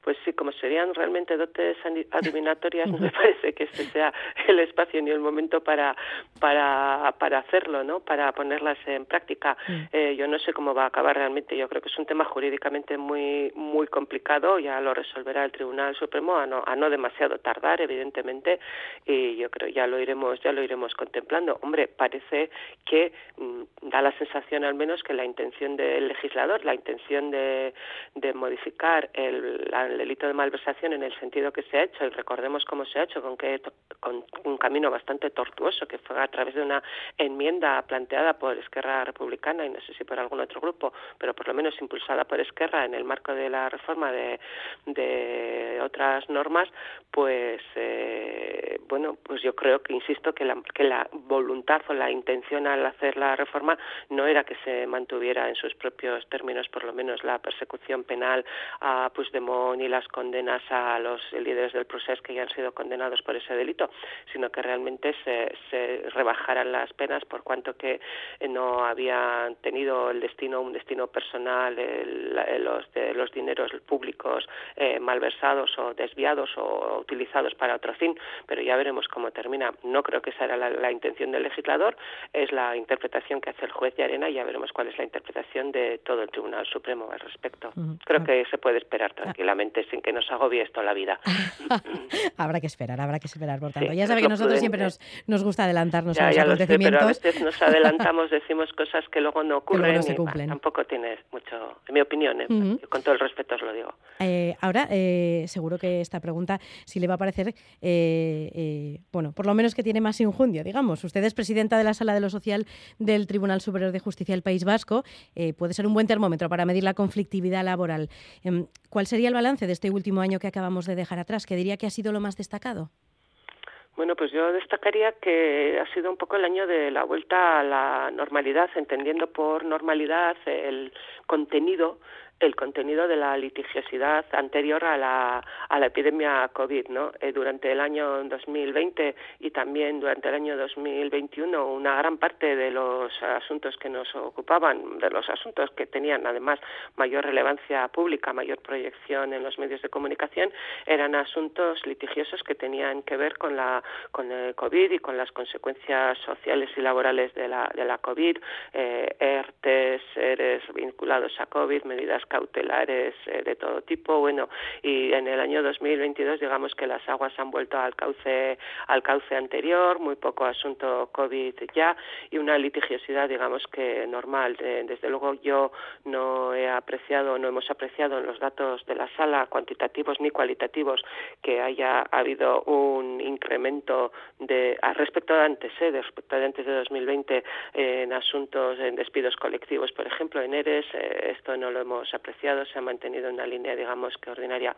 Pues sí, como serían realmente dotes adivinatorias, no me [LAUGHS] parece que este sea el espacio ni el momento para, para, para hacerlo, ¿no? Para ponerlas en práctica. Mm. Eh, yo no sé cómo va a acabar realmente. Yo creo que es un tema jurídicamente muy, muy complicado. Ya lo resolverá el Tribunal Supremo a no, a no demasiado tardar, evidentemente. Y yo creo ya lo iremos, ya lo iremos contemplando. Hombre, parece que mm, da la sensación al menos que la intención del legislador, la intención de, de modificar el, el delito de malversación en el sentido que se ha hecho, y recordemos cómo se ha hecho, con, que, con un camino bastante tortuoso, que fue a través de una enmienda planteada por Esquerra Republicana y no sé si por algún otro grupo, pero por lo menos impulsada por Esquerra en el marco de la reforma de, de otras normas, pues eh, bueno, pues yo creo que insisto que la, que la voluntad o la intención al hacer la reforma no era que se mantuviera en sus propios términos, por lo menos la persecución penal a Puigdemont y las condenas a los líderes del proceso que ya han sido condenados por ese delito, sino que realmente se, se rebajaran las penas por cuanto que no habían tenido el destino, un destino personal, los, de los dineros públicos eh, malversados o desviados o utilizados para otro fin, pero ya veremos cómo termina. No creo que esa era la, intención del legislador, es la interpretación que hace el juez de Arena y ya veremos cuál es la interpretación de todo el Tribunal Supremo al respecto. Creo que se puede esperar tranquilamente sin que nos agobie esto la vida. [LAUGHS] habrá que esperar, habrá que esperar, por tanto. ya sabe que nosotros siempre nos, nos gusta adelantarnos a los acontecimientos. pero a veces nos [LAUGHS] adelantamos, decimos cosas que luego no ocurren no se cumplen. tampoco tiene mucho, en mi opinión, ¿eh? con todo el respeto os lo digo. Eh, ahora, eh, seguro que esta pregunta si le va a parecer, bueno, por lo menos que tiene más injundia, digamos. Usted es presidenta de la Sala de lo Social del Tribunal Superior de Justicia del País Vasco. puede ser un buen termómetro para medir la conflictividad laboral. Em, ¿Cuál sería el balance de este último año que acabamos de dejar atrás? ¿Qué diría que ha sido lo más destacado? Bueno, pues yo destacaría que ha sido un poco el año de la vuelta a la normalidad, entendiendo por normalidad el contenido el contenido de la litigiosidad anterior a la, a la epidemia COVID. ¿no? Eh, durante el año 2020 y también durante el año 2021, una gran parte de los asuntos que nos ocupaban, de los asuntos que tenían además mayor relevancia pública, mayor proyección en los medios de comunicación, eran asuntos litigiosos que tenían que ver con, la, con el COVID y con las consecuencias sociales y laborales de la, de la COVID, eh, ERTES, ERES vinculados a COVID, medidas cautelares eh, de todo tipo. Bueno, y en el año 2022 digamos que las aguas han vuelto al cauce al cauce anterior, muy poco asunto COVID ya y una litigiosidad digamos que normal. Eh, desde luego yo no he apreciado, no hemos apreciado en los datos de la sala cuantitativos ni cualitativos que haya habido un incremento de respecto de antes, eh, respecto de antes de 2020 en asuntos en despidos colectivos, por ejemplo, en ERES, esto no lo hemos apreciado, se ha mantenido en una línea, digamos, que ordinaria.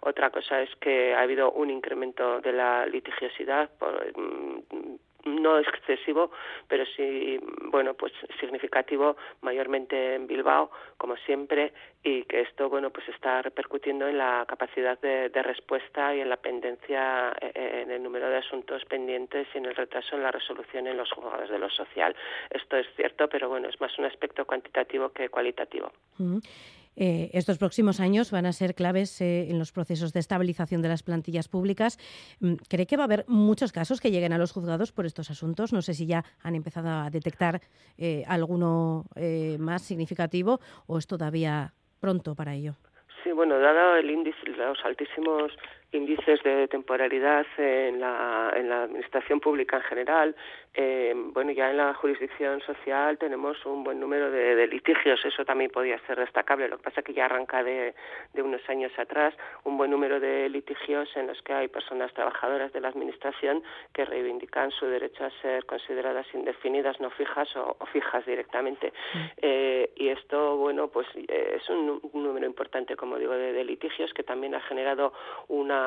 Otra cosa es que ha habido un incremento de la litigiosidad por, mm, no excesivo, pero sí, bueno, pues significativo, mayormente en Bilbao, como siempre, y que esto, bueno, pues está repercutiendo en la capacidad de, de respuesta y en la pendencia, eh, en el número de asuntos pendientes y en el retraso en la resolución en los juzgados de lo social. Esto es cierto, pero bueno, es más un aspecto cuantitativo que cualitativo. Eh, estos próximos años van a ser claves eh, en los procesos de estabilización de las plantillas públicas. Mm, ¿Cree que va a haber muchos casos que lleguen a los juzgados por estos asuntos? No sé si ya han empezado a detectar eh, alguno más significativo o es todavía pronto para ello. Sí, bueno, dado el índice, los altísimos índices de temporalidad en la, en la administración pública en general. Eh, bueno, ya en la jurisdicción social tenemos un buen número de, litigios, eso también podía ser destacable. Lo que pasa es que ya arranca de, de, unos años atrás un buen número de litigios en los que hay personas trabajadoras de la administración que reivindican su derecho a ser consideradas indefinidas, no fijas o, fijas directamente. Mm. Eh, y esto, bueno, pues eh, es un, un número importante, como digo, de, de litigios que también ha generado una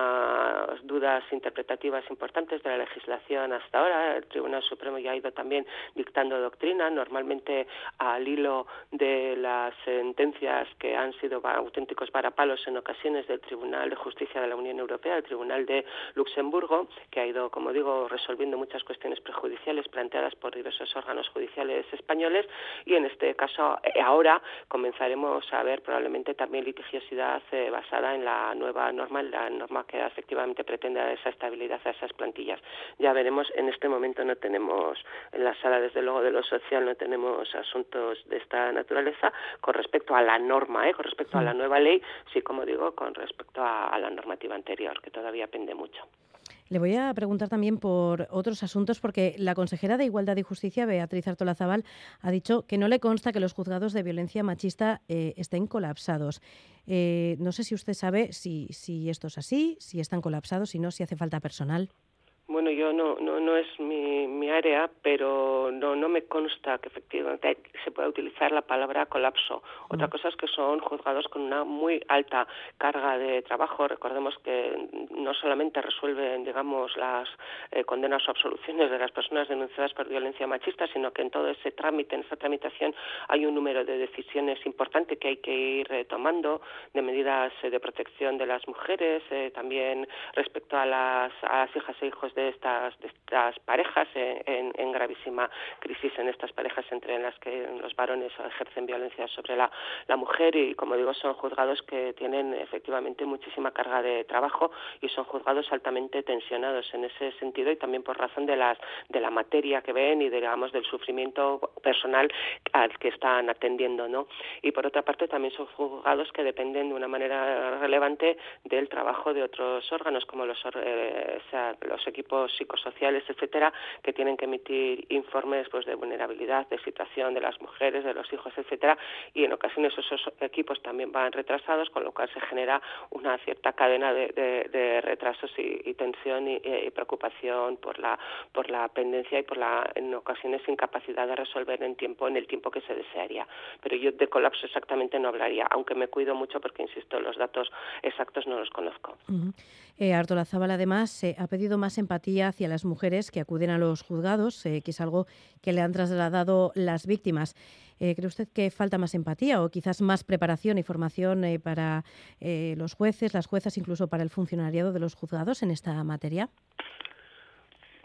dudas interpretativas importantes de la legislación hasta ahora. El Tribunal Supremo ya ha ido también dictando doctrina, normalmente al hilo de las sentencias que han sido auténticos varapalos en ocasiones del Tribunal de Justicia de la Unión Europea, el Tribunal de Luxemburgo, que ha ido, como digo, resolviendo muchas cuestiones prejudiciales planteadas por diversos órganos judiciales españoles y en este caso eh, ahora comenzaremos a ver probablemente también litigiosidad eh, basada en la nueva norma, en la norma que efectivamente pretende dar esa estabilidad a esas plantillas. Ya veremos, en este momento no tenemos en la sala desde luego de lo social no tenemos asuntos de esta naturaleza con respecto a la norma, ¿eh? con respecto a la nueva ley, sí como digo, con respecto a la normativa anterior que todavía pende mucho. Le voy a preguntar también por otros asuntos, porque la consejera de Igualdad y Justicia, Beatriz Artolazabal, ha dicho que no le consta que los juzgados de violencia machista eh, estén colapsados. Eh, no sé si usted sabe si, si esto es así, si están colapsados, si no, si hace falta personal. Bueno, yo no, no, no es mi, mi área, pero no, no me consta que efectivamente se pueda utilizar la palabra colapso. Otra mm. cosa es que son juzgados con una muy alta carga de trabajo. Recordemos que no solamente resuelven, digamos, las eh, condenas o absoluciones de las personas denunciadas por violencia machista, sino que en todo ese trámite, en esa tramitación, hay un número de decisiones importante que hay que ir eh, tomando, de medidas eh, de protección de las mujeres, también respecto a las, a las hijas e hijos de de estas, de estas parejas en, gravísima crisis en estas parejas entre las que los varones ejercen violencia sobre la, la mujer y como digo son juzgados que tienen efectivamente muchísima carga de trabajo y son juzgados altamente tensionados en ese sentido y también por razón de las de la materia que ven y digamos del sufrimiento personal al que están atendiendo no y por otra parte también son juzgados que dependen de una manera relevante del trabajo de otros órganos como los eh, los equipos psicosociales, etcétera, que tienen que emitir informes pues de vulnerabilidad, de situación de las mujeres, de los hijos, etcétera, y en ocasiones esos equipos también van retrasados, con lo cual se genera una cierta cadena de, retrasos y, tensión y, preocupación por la por la pendencia y por la en ocasiones incapacidad de resolver en tiempo en el tiempo que se desearía. Pero yo de colapso exactamente no hablaría, aunque me cuido mucho porque insisto los datos exactos no los conozco. Eh, Artola Zabal, además, ha pedido más empatía hacia las mujeres que acuden a los juzgados, eh, que es algo que le han trasladado las víctimas. Eh, ¿Cree usted que falta más empatía o quizás más preparación y formación para los jueces, las juezas, incluso para el funcionariado de los juzgados en esta materia?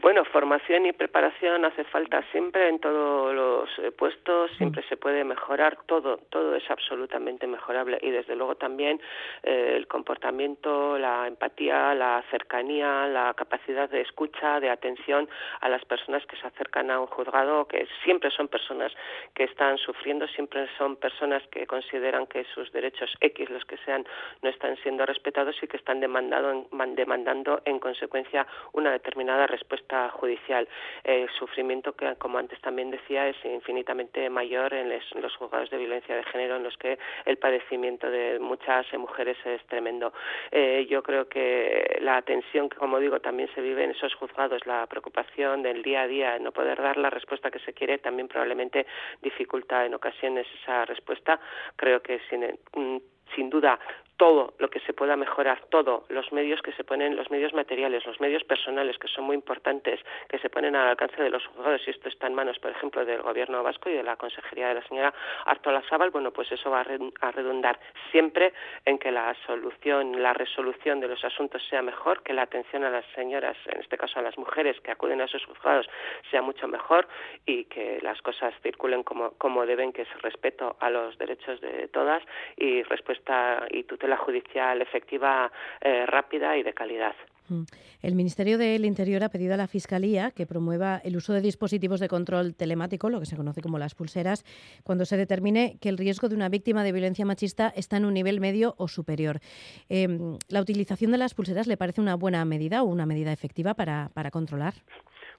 Bueno, formación y preparación hace falta siempre en todos los eh, puestos, siempre se puede mejorar, todo, todo es absolutamente mejorable y desde luego también eh, el comportamiento, la empatía, la cercanía, la capacidad de escucha, de atención a las personas que se acercan a un juzgado, que siempre son personas que están sufriendo, siempre son personas que consideran que sus derechos X, los que sean, no están siendo respetados y que están demandando demandando en consecuencia una determinada respuesta judicial. El sufrimiento que, como antes también decía, es infinitamente mayor en, los juzgados de violencia de género, en los que el padecimiento de muchas mujeres es tremendo. Eh, yo creo que la tensión que, como digo, también se vive en esos juzgados, la preocupación del día a día, no poder dar la respuesta que se quiere, también probablemente dificulta en ocasiones esa respuesta. Creo que sin, mm, sin duda todo lo que se pueda mejorar, todo, los medios que se ponen, los medios materiales, los medios personales, que son muy importantes, que se ponen al alcance de los juzgados, y esto está en manos, por ejemplo, del Gobierno vasco y de la Consejería de la señora Artola Sábal, bueno, pues eso va a redundar siempre en que la solución, la resolución de los asuntos sea mejor, que la atención a las señoras, en este caso a las mujeres que acuden a esos juzgados, sea mucho mejor y que las cosas circulen como, como deben, que es respeto a los derechos de todas y respuesta y tutela la judicial efectiva, eh, rápida y de calidad. Mm. El Ministerio del Interior ha pedido a la Fiscalía que promueva el uso de dispositivos de control telemático, lo que se conoce como las pulseras, cuando se determine que el riesgo de una víctima de violencia machista está en un nivel medio o superior. Em, ¿La utilización de las pulseras le parece una buena medida o una medida efectiva para, para controlar?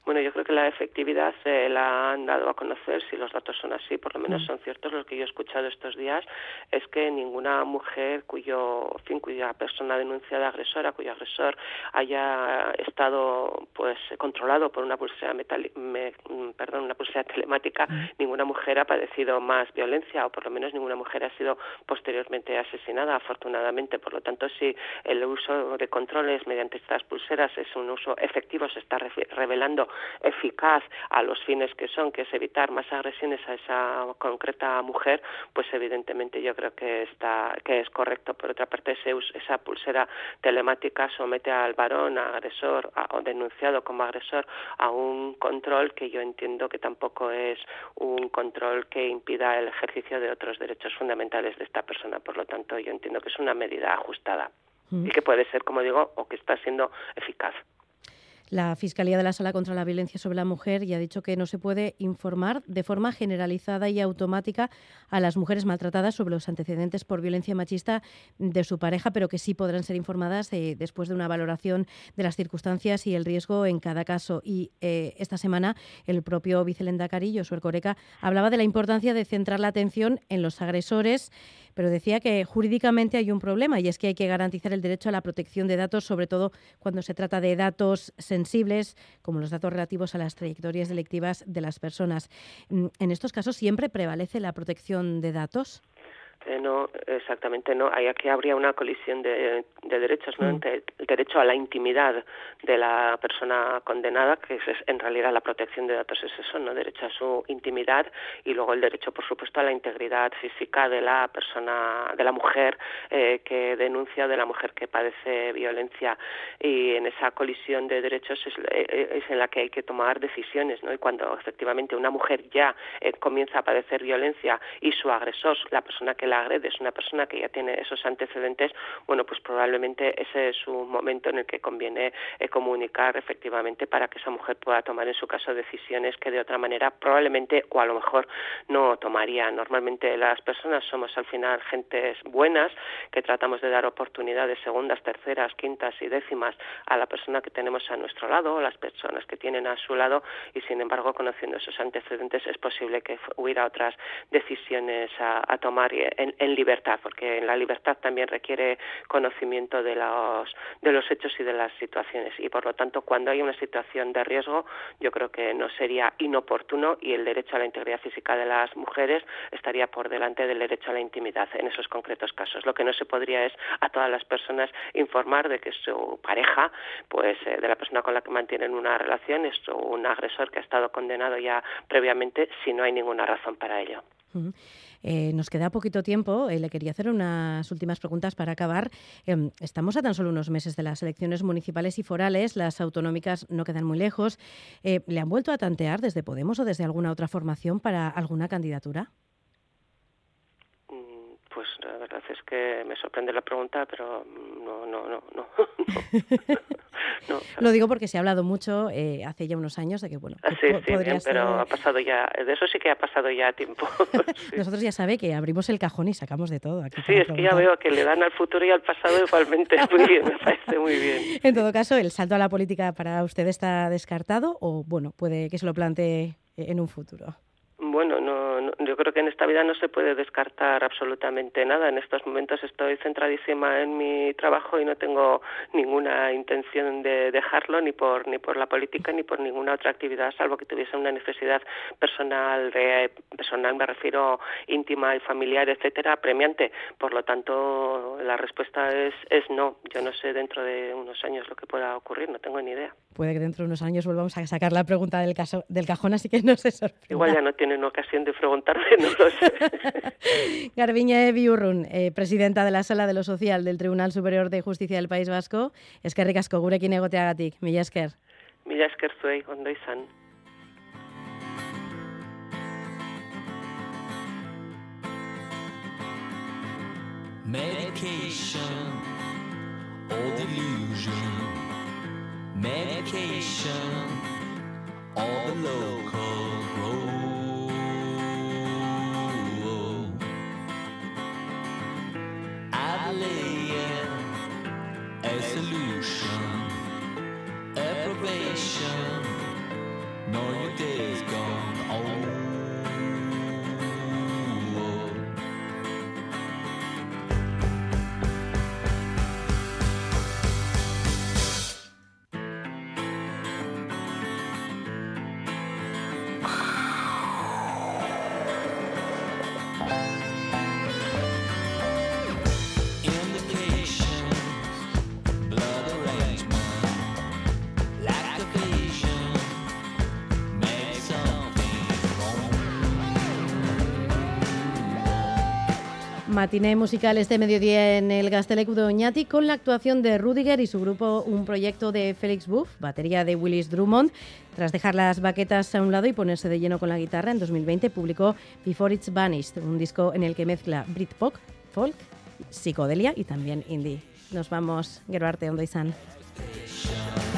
Bueno, yo creo que la efectividad se la han dado a conocer, si los datos son así, por lo menos Mm. son ciertos los que yo he escuchado estos días, es que ninguna mujer cuyo, en fin, cuya persona denunciada agresora, cuyo agresor haya estado pues controlado por una pulsera metali- me- mm, perdón, una pulsera [LAUGHS] telemática, ninguna mujer ha padecido más violencia o por lo menos ninguna mujer ha sido posteriormente asesinada, afortunadamente. Por lo tanto, si el uso de controles mediante estas pulseras es un uso efectivo, se está revelando eficaz a los fines que son, que es evitar más agresiones a esa concreta mujer, pues evidentemente yo creo que está que es correcto. Por otra parte, ese esa pulsera telemática somete al varón, agresor a- o denunciado como agresor a un control que yo entiendo que tampoco es un control que impida el ejercicio de otros derechos fundamentales de esta persona. Por lo tanto, yo entiendo que es una medida ajustada Mm. y que puede ser, como digo, o que está siendo eficaz. La Fiscalía de la Sala contra la Violencia sobre la Mujer ya ha dicho que no se puede informar de forma generalizada y automática a las mujeres maltratadas sobre los antecedentes por violencia machista de su pareja, pero que sí podrán ser informadas eh, después de una valoración de las circunstancias y el riesgo en cada caso. Y eh, esta semana el propio vicelendacari, Josué Coreca, hablaba de la importancia de centrar la atención en los agresores, pero decía que jurídicamente hay un problema y es que hay que garantizar el derecho a la protección de datos, sobre todo cuando se trata de datos sensibles, como los datos relativos a las trayectorias delictivas de las personas. Mm, En estos casos siempre prevalece la protección de datos. Eh, no, exactamente no. Ahí aquí habría una colisión de, de derechos, ¿no? Entre el derecho a la intimidad de la persona condenada, que es, en realidad la protección de datos es eso, ¿no? Derecho a su intimidad y luego el derecho, por supuesto, a la integridad física de la persona, de la mujer eh, que denuncia, de la mujer que padece violencia y en esa colisión de derechos es, eh, es en la que hay que tomar decisiones, ¿no? Y cuando efectivamente una mujer ya eh, comienza a padecer violencia y su agresor, la persona que la agrede, es una persona que ya tiene esos antecedentes, bueno, pues probablemente ese es un momento en el que conviene eh, comunicar efectivamente para que esa mujer pueda tomar en su caso decisiones que de otra manera probablemente o a lo mejor no tomaría. Normalmente las personas somos al final gentes buenas que tratamos de dar oportunidades segundas, terceras, quintas y décimas a la persona que tenemos a nuestro lado o las personas que tienen a su lado y sin embargo conociendo esos antecedentes es posible que hubiera otras decisiones a, a tomar en, libertad porque en la libertad también requiere conocimiento de los de los hechos y de las situaciones. Y por lo tanto cuando hay una situación de riesgo yo creo que no sería inoportuno y el derecho a la integridad física de las mujeres estaría por delante del derecho a la intimidad en esos concretos casos. Lo que no se podría es a todas las personas informar de que su pareja pues eh, de la persona con la que mantienen una relación es un agresor que ha estado condenado ya previamente si no hay ninguna razón para ello. Eh, nos queda poquito tiempo. Eh, le quería hacer unas últimas preguntas para acabar. Eh, estamos a tan solo unos meses de las elecciones municipales y forales. Las autonómicas no quedan muy lejos. ¿Le han vuelto a tantear desde Podemos o desde alguna otra formación para alguna candidatura? Pues la verdad es que me sorprende la pregunta, pero no, no, no, no. [LAUGHS] [LAUGHS] no Lo digo porque se ha hablado mucho eh, hace ya unos años de que, bueno, ah, sí, sí, podría bien, ser... pero ha pasado ya, de eso sí que ha pasado ya tiempo. [LAUGHS] sí. Nosotros ya sabe que abrimos el cajón y sacamos de todo. Aquí sí, es que ya veo que le dan al futuro y al pasado igualmente. Muy bien, me parece muy bien. En todo caso, ¿el salto a la política para usted está descartado o, bueno, puede que se lo plantee en un futuro? Bueno, no, no, yo creo que en esta vida no se puede descartar absolutamente nada. En estos momentos estoy centradísima en mi trabajo y no tengo ninguna intención de dejarlo ni por ni por la política ni por ninguna otra actividad, salvo que tuviese una necesidad personal, de, personal me refiero íntima y familiar, etcétera, premiante. Por lo tanto, la respuesta es es no. Yo no sé dentro de unos años lo que pueda ocurrir, no tengo ni idea. Puede que dentro de unos años volvamos a sacar la pregunta del caso del cajón, así que no se sorprenda. Igual ya no tienen ocasión de preguntarme, no lo sé. [LAUGHS] Garbiñe Biurrun, eh, presidenta de la Sala de lo Social del Tribunal Superior de Justicia del País Vasco, eskerrik asko gurekin egoteagatik, mila esker. Mila esker zuei, ondo izan. Medication or delusion Medication or the local Matiné musical este mediodía en el Gastelecu de Oñati con la actuación de Rudiger y su grupo Un proyecto de Félix Buff, batería de Willis Drummond. Tras dejar las baquetas a un lado y ponerse de lleno con la guitarra, en 2020 publicó Before It's Vanished, un disco en el que mezcla Britpop, folk, psicodelia y también indie. Nos vamos, Geruarte Ondo izan. station.